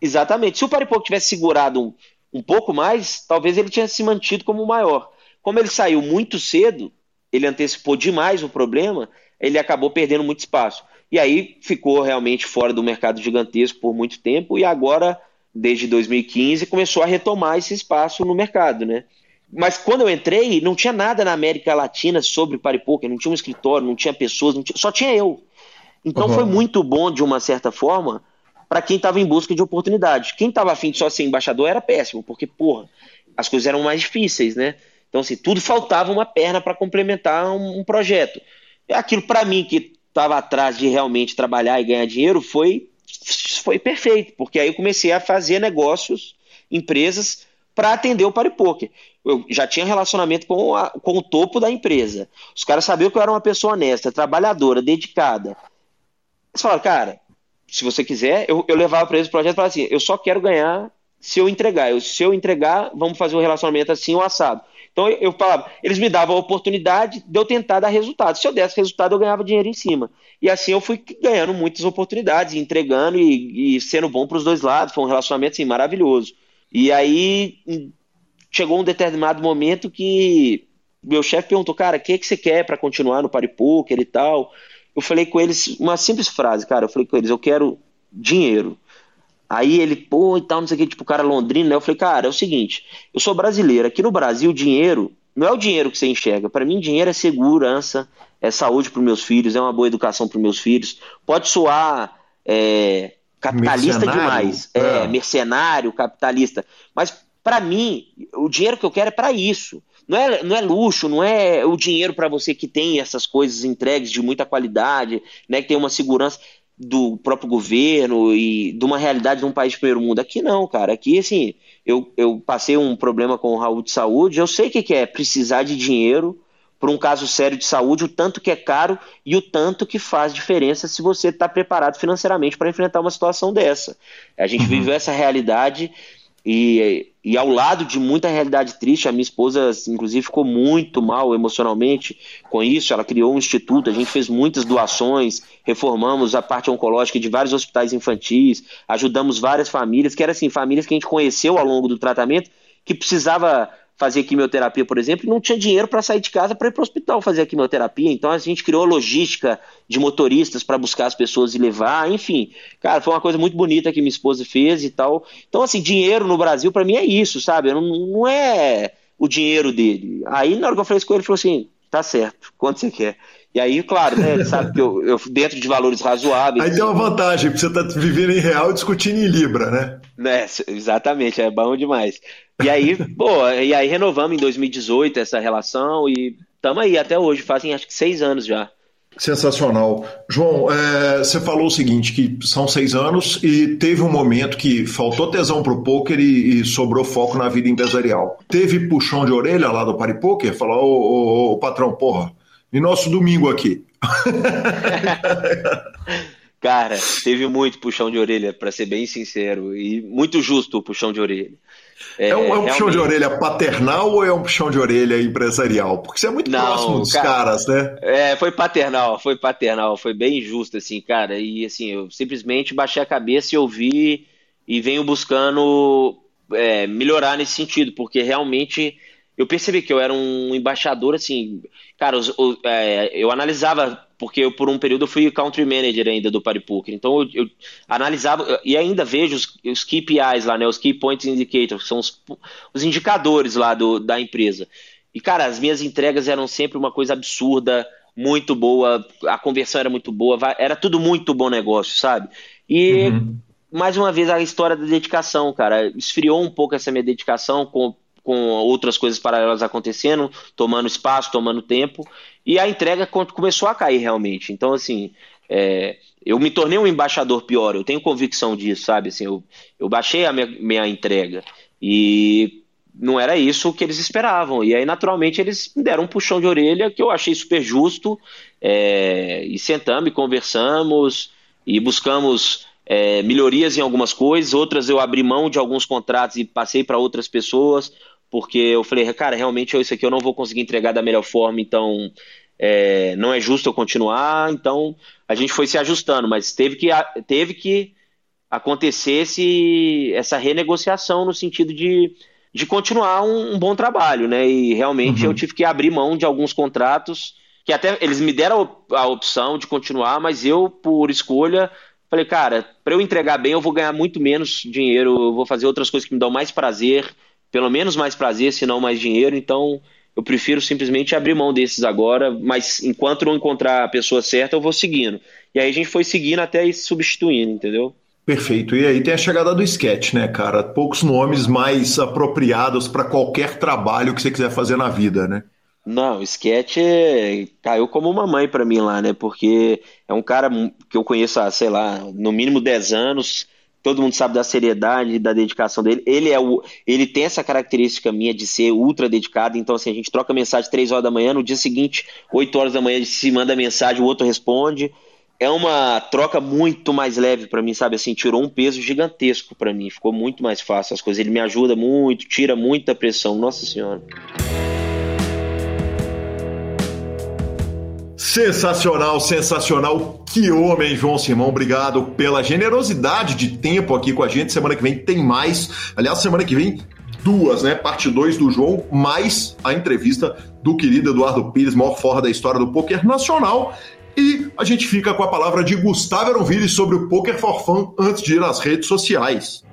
Exatamente. Se o Paripoco tivesse segurado um, pouco mais, talvez ele tinha se mantido como o maior. Como ele saiu muito cedo, ele antecipou demais o problema, ele acabou perdendo muito espaço. E aí ficou realmente fora do mercado gigantesco por muito tempo e agora, desde 2015, começou a retomar esse espaço no mercado, né? Mas quando eu entrei, não tinha nada na América Latina sobre Paripoker, não tinha um escritório, não tinha pessoas, não tinha- só tinha eu. Então Uhum. foi muito bom, de uma certa forma, para quem estava em busca de oportunidade. Quem estava afim de só ser embaixador era péssimo, porque, porra, as coisas eram mais difíceis, né? Então, assim, tudo faltava uma perna para complementar um, um projeto. Aquilo, para mim, que estava atrás de realmente trabalhar e ganhar dinheiro, foi, foi perfeito, porque aí eu comecei a fazer negócios, empresas, para atender o Paripoker. eu já tinha relacionamento com, a, com o topo da empresa. Os caras sabiam que eu era uma pessoa honesta, trabalhadora, dedicada. Eles falaram, cara, se você quiser, eu, eu levava para eles o projeto e falava assim: eu só quero ganhar se eu entregar. Eu, se eu entregar, vamos fazer um relacionamento assim ou assado. Então eu, eu falava, eles me davam a oportunidade de eu tentar dar resultado. Se eu desse resultado, eu ganhava dinheiro em cima. E assim eu fui ganhando muitas oportunidades, entregando e, e sendo bom para os dois lados. Foi um relacionamento assim, maravilhoso. E aí chegou um determinado momento que meu chefe perguntou, cara, o que, que você quer para continuar no Paripoker e tal? Eu falei com eles uma simples frase, cara. Eu falei com eles, eu quero dinheiro. Aí ele, pô, e tal, não sei o que, tipo, o cara londrino, né? Eu falei, cara, é o seguinte, eu sou brasileiro, aqui no Brasil, dinheiro não é o dinheiro que você enxerga. Para mim, dinheiro é segurança, é saúde para meus filhos, é uma boa educação para meus filhos. Pode soar é, capitalista mercenário, demais, é. é mercenário, capitalista. Mas para mim, o dinheiro que eu quero é para isso. Não é, não é luxo, não é o dinheiro para você que tem essas coisas entregues de muita qualidade, né, que tem uma segurança do próprio governo e de uma realidade de um país de primeiro mundo. Aqui não, cara. Aqui, assim, eu, eu passei um problema com o Raul de saúde, eu sei o que, que é precisar de dinheiro para um caso sério de saúde, o tanto que é caro e o tanto que faz diferença se você está preparado financeiramente para enfrentar uma situação dessa. A gente uhum. viveu essa realidade e, e ao lado de muita realidade triste, a minha esposa, inclusive, ficou muito mal emocionalmente com isso. Ela criou um instituto, a gente fez muitas doações, reformamos a parte oncológica de vários hospitais infantis, ajudamos várias famílias, que eram assim, famílias que a gente conheceu ao longo do tratamento, que precisava fazer quimioterapia, por exemplo, e não tinha dinheiro para sair de casa para ir para o hospital fazer a quimioterapia. Então a gente criou logística de motoristas para buscar as pessoas e levar, enfim. Cara, foi uma coisa muito bonita que minha esposa fez e tal. Então, assim, dinheiro no Brasil para mim é isso, sabe? Não, não é o dinheiro dele. Aí, na hora que eu falei isso com ele, ele falou assim: tá certo, quanto você quer? E aí, claro, né, ele sabe que eu, eu, dentro de valores razoáveis. Aí tem uma vantagem, porque você está vivendo em real e discutindo em Libra, né? né? Exatamente, é bom demais. E aí, pô, e aí renovamos em 2018 essa relação e estamos aí até hoje, fazem acho que seis anos já. Sensacional. João, é, você falou o seguinte, que são seis anos e teve um momento que faltou tesão pro poker e, e sobrou foco na vida empresarial. Teve puxão de orelha lá do Paripoker? Falou, ô, ô, ô, patrão, porra, e nosso domingo aqui? Cara, teve muito puxão de orelha, para ser bem sincero, e muito justo o puxão de orelha. É, é, um, é um puxão de orelha paternal ou é um puxão de orelha empresarial? Porque você é muito Não, próximo dos cara, caras, né? É, foi paternal, foi paternal, foi bem justo, assim, cara. E assim, eu simplesmente baixei a cabeça e ouvi e venho buscando é, melhorar nesse sentido, porque realmente eu percebi que eu era um embaixador, assim, cara, os, os, é, eu analisava, porque eu por um período eu fui country manager ainda do Paripoker, então eu, eu, analisava e ainda vejo os, os KPIs lá, né, os Key Points Indicators, que são os, os indicadores lá do, da empresa. E, cara, as minhas entregas eram sempre uma coisa absurda, muito boa, a conversão era muito boa, era tudo muito bom negócio, sabe? E, uhum. mais uma vez, a história da dedicação, cara, esfriou um pouco essa minha dedicação com com outras coisas paralelas acontecendo, tomando espaço, tomando tempo, e a entrega começou a cair realmente. Então, assim, é, eu me tornei um embaixador pior, eu tenho convicção disso, sabe? Assim, eu, eu baixei a minha, minha entrega e não era isso que eles esperavam. E aí, naturalmente, eles me deram um puxão de orelha que eu achei super justo. É, e sentamos e conversamos e buscamos é, melhorias em algumas coisas, outras eu abri mão de alguns contratos e passei para outras pessoas porque eu falei, cara, realmente isso aqui eu não vou conseguir entregar da melhor forma, então é, não é justo eu continuar. Então a gente foi se ajustando, mas teve que, teve que acontecer esse, essa renegociação no sentido de, de continuar um, um bom trabalho, né? E realmente uhum. eu tive que abrir mão de alguns contratos que até eles me deram a opção de continuar, mas eu, por escolha, falei, cara, para eu entregar bem, eu vou ganhar muito menos dinheiro, eu vou fazer outras coisas que me dão mais prazer pelo menos mais prazer, se não mais dinheiro. Então, eu prefiro simplesmente abrir mão desses agora, mas enquanto não encontrar a pessoa certa, eu vou seguindo. E aí a gente foi seguindo até ir substituindo, entendeu? Perfeito. E aí tem a chegada do sketch, né, cara? Poucos nomes mais apropriados para qualquer trabalho que você quiser fazer na vida, né? Não, o Sketch é... caiu como uma mãe para mim lá, né? Porque é um cara que eu conheço há, sei lá, no mínimo 10 anos, todo mundo sabe da seriedade, da dedicação dele. Ele é o, ele tem essa característica minha de ser ultra dedicado. Então, assim, a gente troca mensagem três horas da manhã, no dia seguinte, 8 horas da manhã, se manda mensagem, o outro responde. É uma troca muito mais leve para mim, sabe? Assim, tirou um peso gigantesco para mim. Ficou muito mais fácil as coisas. Ele me ajuda muito, tira muita pressão. Nossa Senhora. Sensacional, sensacional. Que homem, João Simão. Obrigado pela generosidade de tempo aqui com a gente. Semana que vem tem mais. Aliás, semana que vem duas, né? Parte 2 do João, mais a entrevista do querido Eduardo Pires, maior forra da história do poker nacional. E a gente fica com a palavra de Gustavo Aronville sobre o Poker for Fun antes de ir às redes sociais.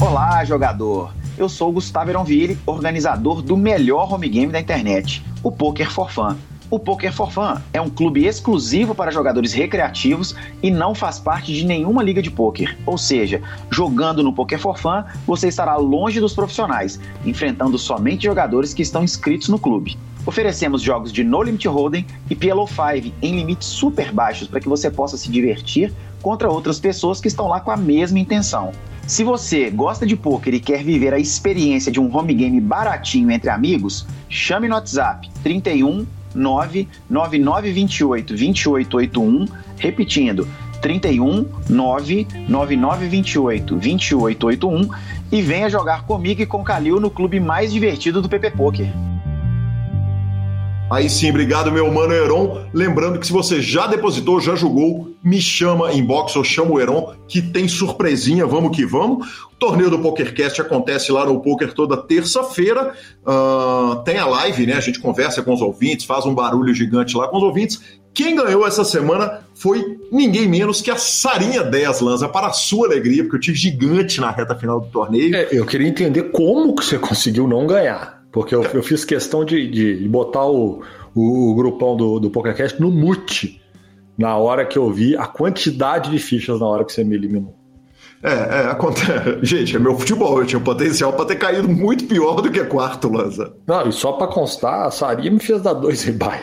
Olá, jogador. Eu sou Gustavo Eronville, organizador do melhor home game da internet, o Poker for Fun. O Poker for Fun é um clube exclusivo para jogadores recreativos e não faz parte de nenhuma liga de poker. Ou seja, jogando no Poker for Fun, você estará longe dos profissionais, enfrentando somente jogadores que estão inscritos no clube. Oferecemos jogos de No Limit Hold'em e PLO 5 em limites super baixos para que você possa se divertir contra outras pessoas que estão lá com a mesma intenção. Se você gosta de poker e quer viver a experiência de um home game baratinho entre amigos, chame no WhatsApp 31 99928 2881, repetindo 31 99928 2881 e venha jogar comigo e com Calil no clube mais divertido do PP Poker. Aí sim, obrigado, meu mano Heron. Lembrando que se você já depositou, já jogou, me chama inbox ou chama o Heron, que tem surpresinha, vamos que vamos. O torneio do PokerCast acontece lá no Poker toda terça-feira. Uh, tem a live, né? A gente conversa com os ouvintes, faz um barulho gigante lá com os ouvintes. Quem ganhou essa semana foi ninguém menos que a Sarinha 10 Lanza, para a sua alegria, porque eu tive gigante na reta final do torneio. É, eu queria entender como que você conseguiu não ganhar. Porque eu, eu fiz questão de, de botar o, o, o, grupão do, do PokerCast no mute na hora que eu vi a quantidade de fichas na hora que você me eliminou. É, é, acontece. Gente, é meu futebol. Eu tinha potencial para ter caído muito pior do que quarto, Lanza. Não, e só para constar, a Saria me fez dar dois rebuy.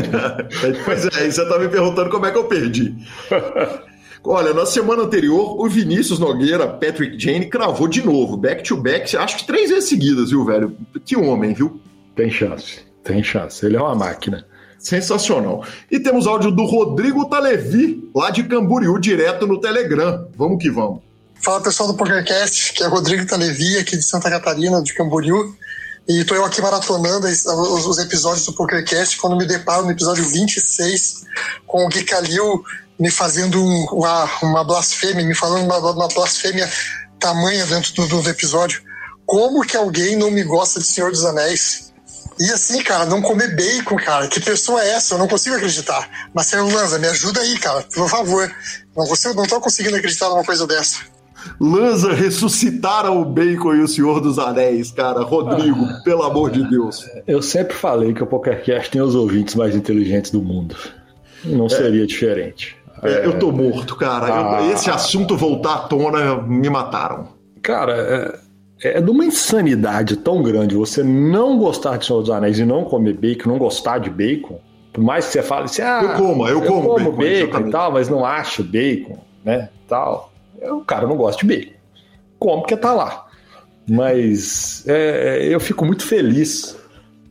pois é, você tá me perguntando como é que eu perdi. Olha, na semana anterior, o Vinícius Nogueira, Patrick Jane, cravou de novo, back-to-back, acho que três vezes seguidas, viu, velho? Que homem, viu? Tem chance, tem chance. Ele é uma máquina. Sensacional. E temos áudio do Rodrigo Talevi, lá de Camboriú, direto no Telegram. Vamos que vamos. Fala pessoal do PokerCast, que é Rodrigo Talevi, aqui de Santa Catarina, de Camboriú. E tô eu aqui maratonando os, episódios do PokerCast quando me deparo no episódio 26 com o Gui Calil me fazendo uma, uma blasfêmia, me falando uma, uma blasfêmia tamanha dentro do, do episódio. Como que alguém não me gosta de Senhor dos Anéis? E assim, cara, não comer bacon, cara. Que pessoa é essa? Eu não consigo acreditar. Marcelo Lanza, me ajuda aí, cara, por favor. Não, consigo, não tô conseguindo acreditar numa coisa dessa. Lanza ressuscitaram o Bacon e o Senhor dos Anéis, cara. Rodrigo, ah, pelo amor de Deus. Eu sempre falei que o PokerCast tem os ouvintes mais inteligentes do mundo. Não é. seria diferente. É, eu tô morto, cara. Ah, eu, esse assunto voltar à tona me mataram. Cara, é, é de uma insanidade tão grande você não gostar de Senhor dos Anéis e não comer bacon, não gostar de bacon. Por mais que você fale assim, ah, eu como, eu, eu como, como bacon, bacon e tal, mas não acho bacon, né? Tal. O cara não gosta de bacon. Como porque tá lá. Mas é, eu fico muito feliz.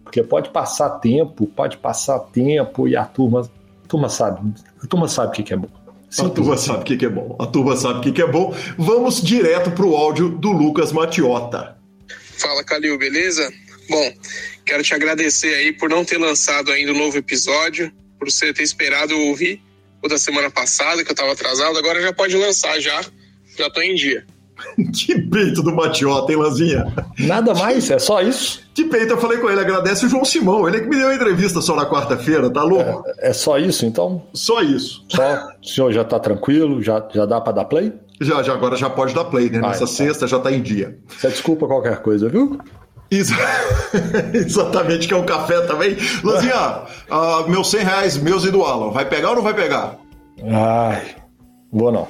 Porque pode passar tempo, pode passar tempo e a turma turma sabe. A turma sabe o que, é bom. Simples. A turma sabe o que, é bom. A turma sabe o que, é bom. Vamos direto para o áudio do Lucas Matiota. Fala, Calil, beleza? Bom, quero te agradecer aí por não ter lançado ainda um novo episódio, por você ter esperado eu ouvir o da semana passada, que eu estava atrasado. Agora já pode lançar já. Já estou em dia. que peito do Matiota, hein, Lanzinha? Nada mais, é só isso. Que peito, eu falei com ele, agradece o João Simão, ele é que me deu a entrevista só na quarta-feira, tá louco? É, é, só isso, então? Só isso. Só, o senhor já tá tranquilo, já, já dá para dar play? Já, já, agora já pode dar play, né? Nessa então. sexta já tá em dia. Você desculpa qualquer coisa, viu? Isso. Exatamente, que é um café também. Lanzinha, uh, meus 100 reais, meus e do Alan, vai pegar ou não vai pegar? Ai, vou não.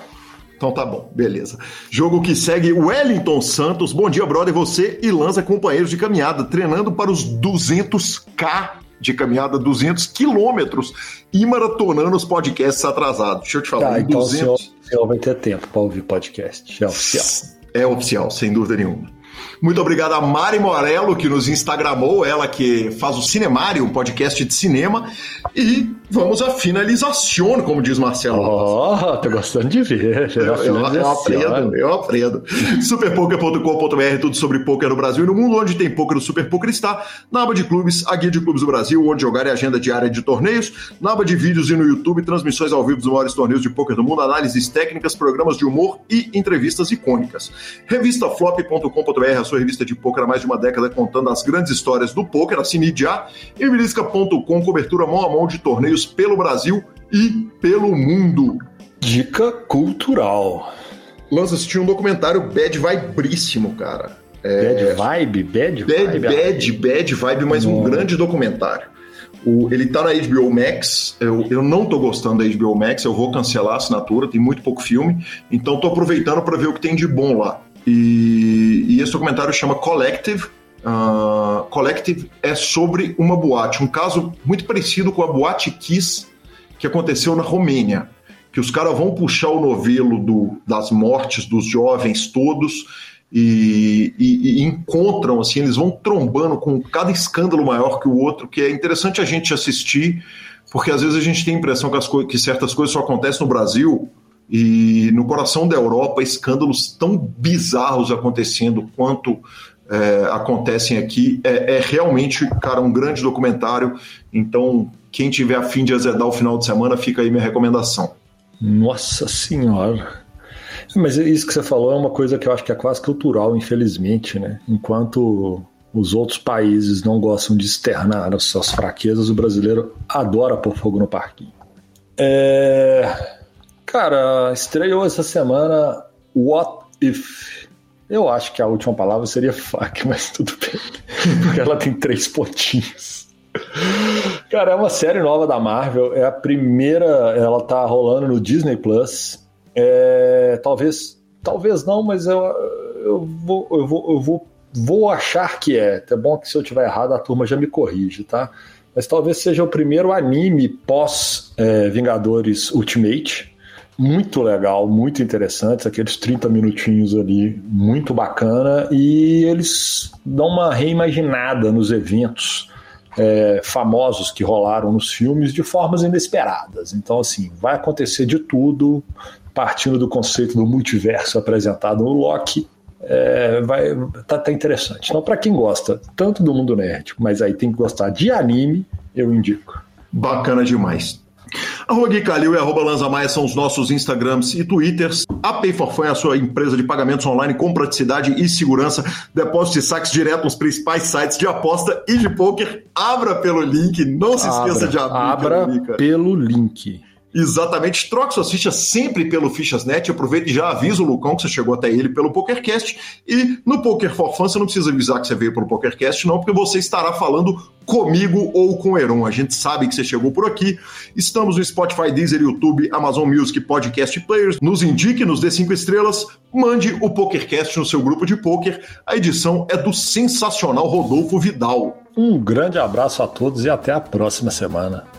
Então tá bom, beleza. Jogo que segue Wellington Santos. Bom dia, brother. Você e Lanza, companheiros de caminhada, treinando para os 200k de caminhada, 200 quilômetros e maratonando os podcasts atrasados. Deixa eu te falar. Tá, então 200... o senhor, o senhor vai ter tempo para ouvir podcast. É oficial. É oficial, sem dúvida nenhuma. Muito obrigado a Mari Morello, que nos instagramou, ela que faz o Cinemário, um podcast de cinema. E vamos à finalização, como diz Marcelo. Oh, tô gostando de ver. Eu, eu, eu aprendo, eu aprendo. Superpoker.com.br, tudo sobre poker no Brasil e no mundo, onde tem poker, o Super Poker está. Na aba de clubes, a guia de clubes do Brasil, onde jogar e agenda diária de torneios. Na aba de vídeos e no YouTube, transmissões ao vivo dos maiores torneios de poker do mundo, análises técnicas, programas de humor e entrevistas icônicas. Revistaflop.com.br, a sua revista de poker há mais de uma década, contando as grandes histórias do poker. Assine já. E Milisca.com, cobertura mão a mão de torneios pelo Brasil e pelo mundo. Dica cultural. Lança assistiu um documentário bad vibríssimo, cara. É... Bad vibe? Bad, bad vibe? Bad, bad vibe, mas um grande documentário. O, ele tá na HBO Max. Eu, eu não tô gostando da HBO Max, eu vou cancelar a assinatura, tem muito pouco filme. Então tô aproveitando para ver o que tem de bom lá. E, esse documentário chama Collective. Uh, Collective é sobre uma boate, um caso muito parecido com a boate Kiss que aconteceu na Romênia. Que os caras vão puxar o novelo do, das mortes dos jovens todos e, e, e, encontram, assim, eles vão trombando com cada escândalo maior que o outro, que é interessante a gente assistir, porque às vezes a gente tem a impressão que, que certas coisas só acontecem no Brasil e no coração da Europa, escândalos tão bizarros acontecendo quanto é, acontecem aqui. É, é, realmente, cara, um grande documentário. Então, quem tiver a fim de azedar o final de semana, fica aí minha recomendação. Nossa Senhora! Mas isso que você falou é uma coisa que eu acho que é quase cultural, infelizmente, né? Enquanto os outros países não gostam de externar as suas fraquezas, o brasileiro adora pôr fogo no parquinho. É... Cara, estreou essa semana What If? Eu acho que a última palavra seria fuck, mas tudo bem. Porque ela tem três pontinhos. Cara, é uma série nova da Marvel. É a primeira. Ela tá rolando no Disney Plus. É, talvez. Talvez não, mas eu, eu, vou, eu, vou, eu vou, vou achar que é. É bom que se eu tiver errado, a turma já me corrige, tá? Mas talvez seja o primeiro anime pós é, Vingadores Ultimate muito legal, muito interessante, aqueles 30 minutinhos ali, muito bacana, e eles dão uma reimaginada nos eventos é, famosos que rolaram nos filmes de formas inesperadas. Então, assim, vai acontecer de tudo, partindo do conceito do multiverso apresentado no Loki. É, vai, tá, tá interessante. Então, para quem gosta tanto do mundo nerd, mas aí tem que gostar de anime, eu indico. Bacana demais. Arroba Gui Calil e arroba Lanza são os nossos Instagrams e Twitters. A Pay4Fun é a sua empresa de pagamentos online com praticidade e segurança. Depósito de saques direto nos principais sites de aposta e de poker. Abra pelo link, não se abra, esqueça de abrir. Abra pelo link. Exatamente. Troque suas fichas sempre pelo Fichas.net. Aproveite e já avisa o Lucão que você chegou até ele pelo PokerCast. E no Poker for Fun, você não precisa avisar que você veio pelo PokerCast, não, porque você estará falando comigo ou com o Heron. A gente sabe que você chegou por aqui. Estamos no Spotify, Deezer, YouTube, Amazon Music, Podcast Players. Nos indique, nos dê cinco estrelas. Mande o PokerCast no seu grupo de poker. A edição é do sensacional Rodolfo Vidal. Um grande abraço a todos e até a próxima semana.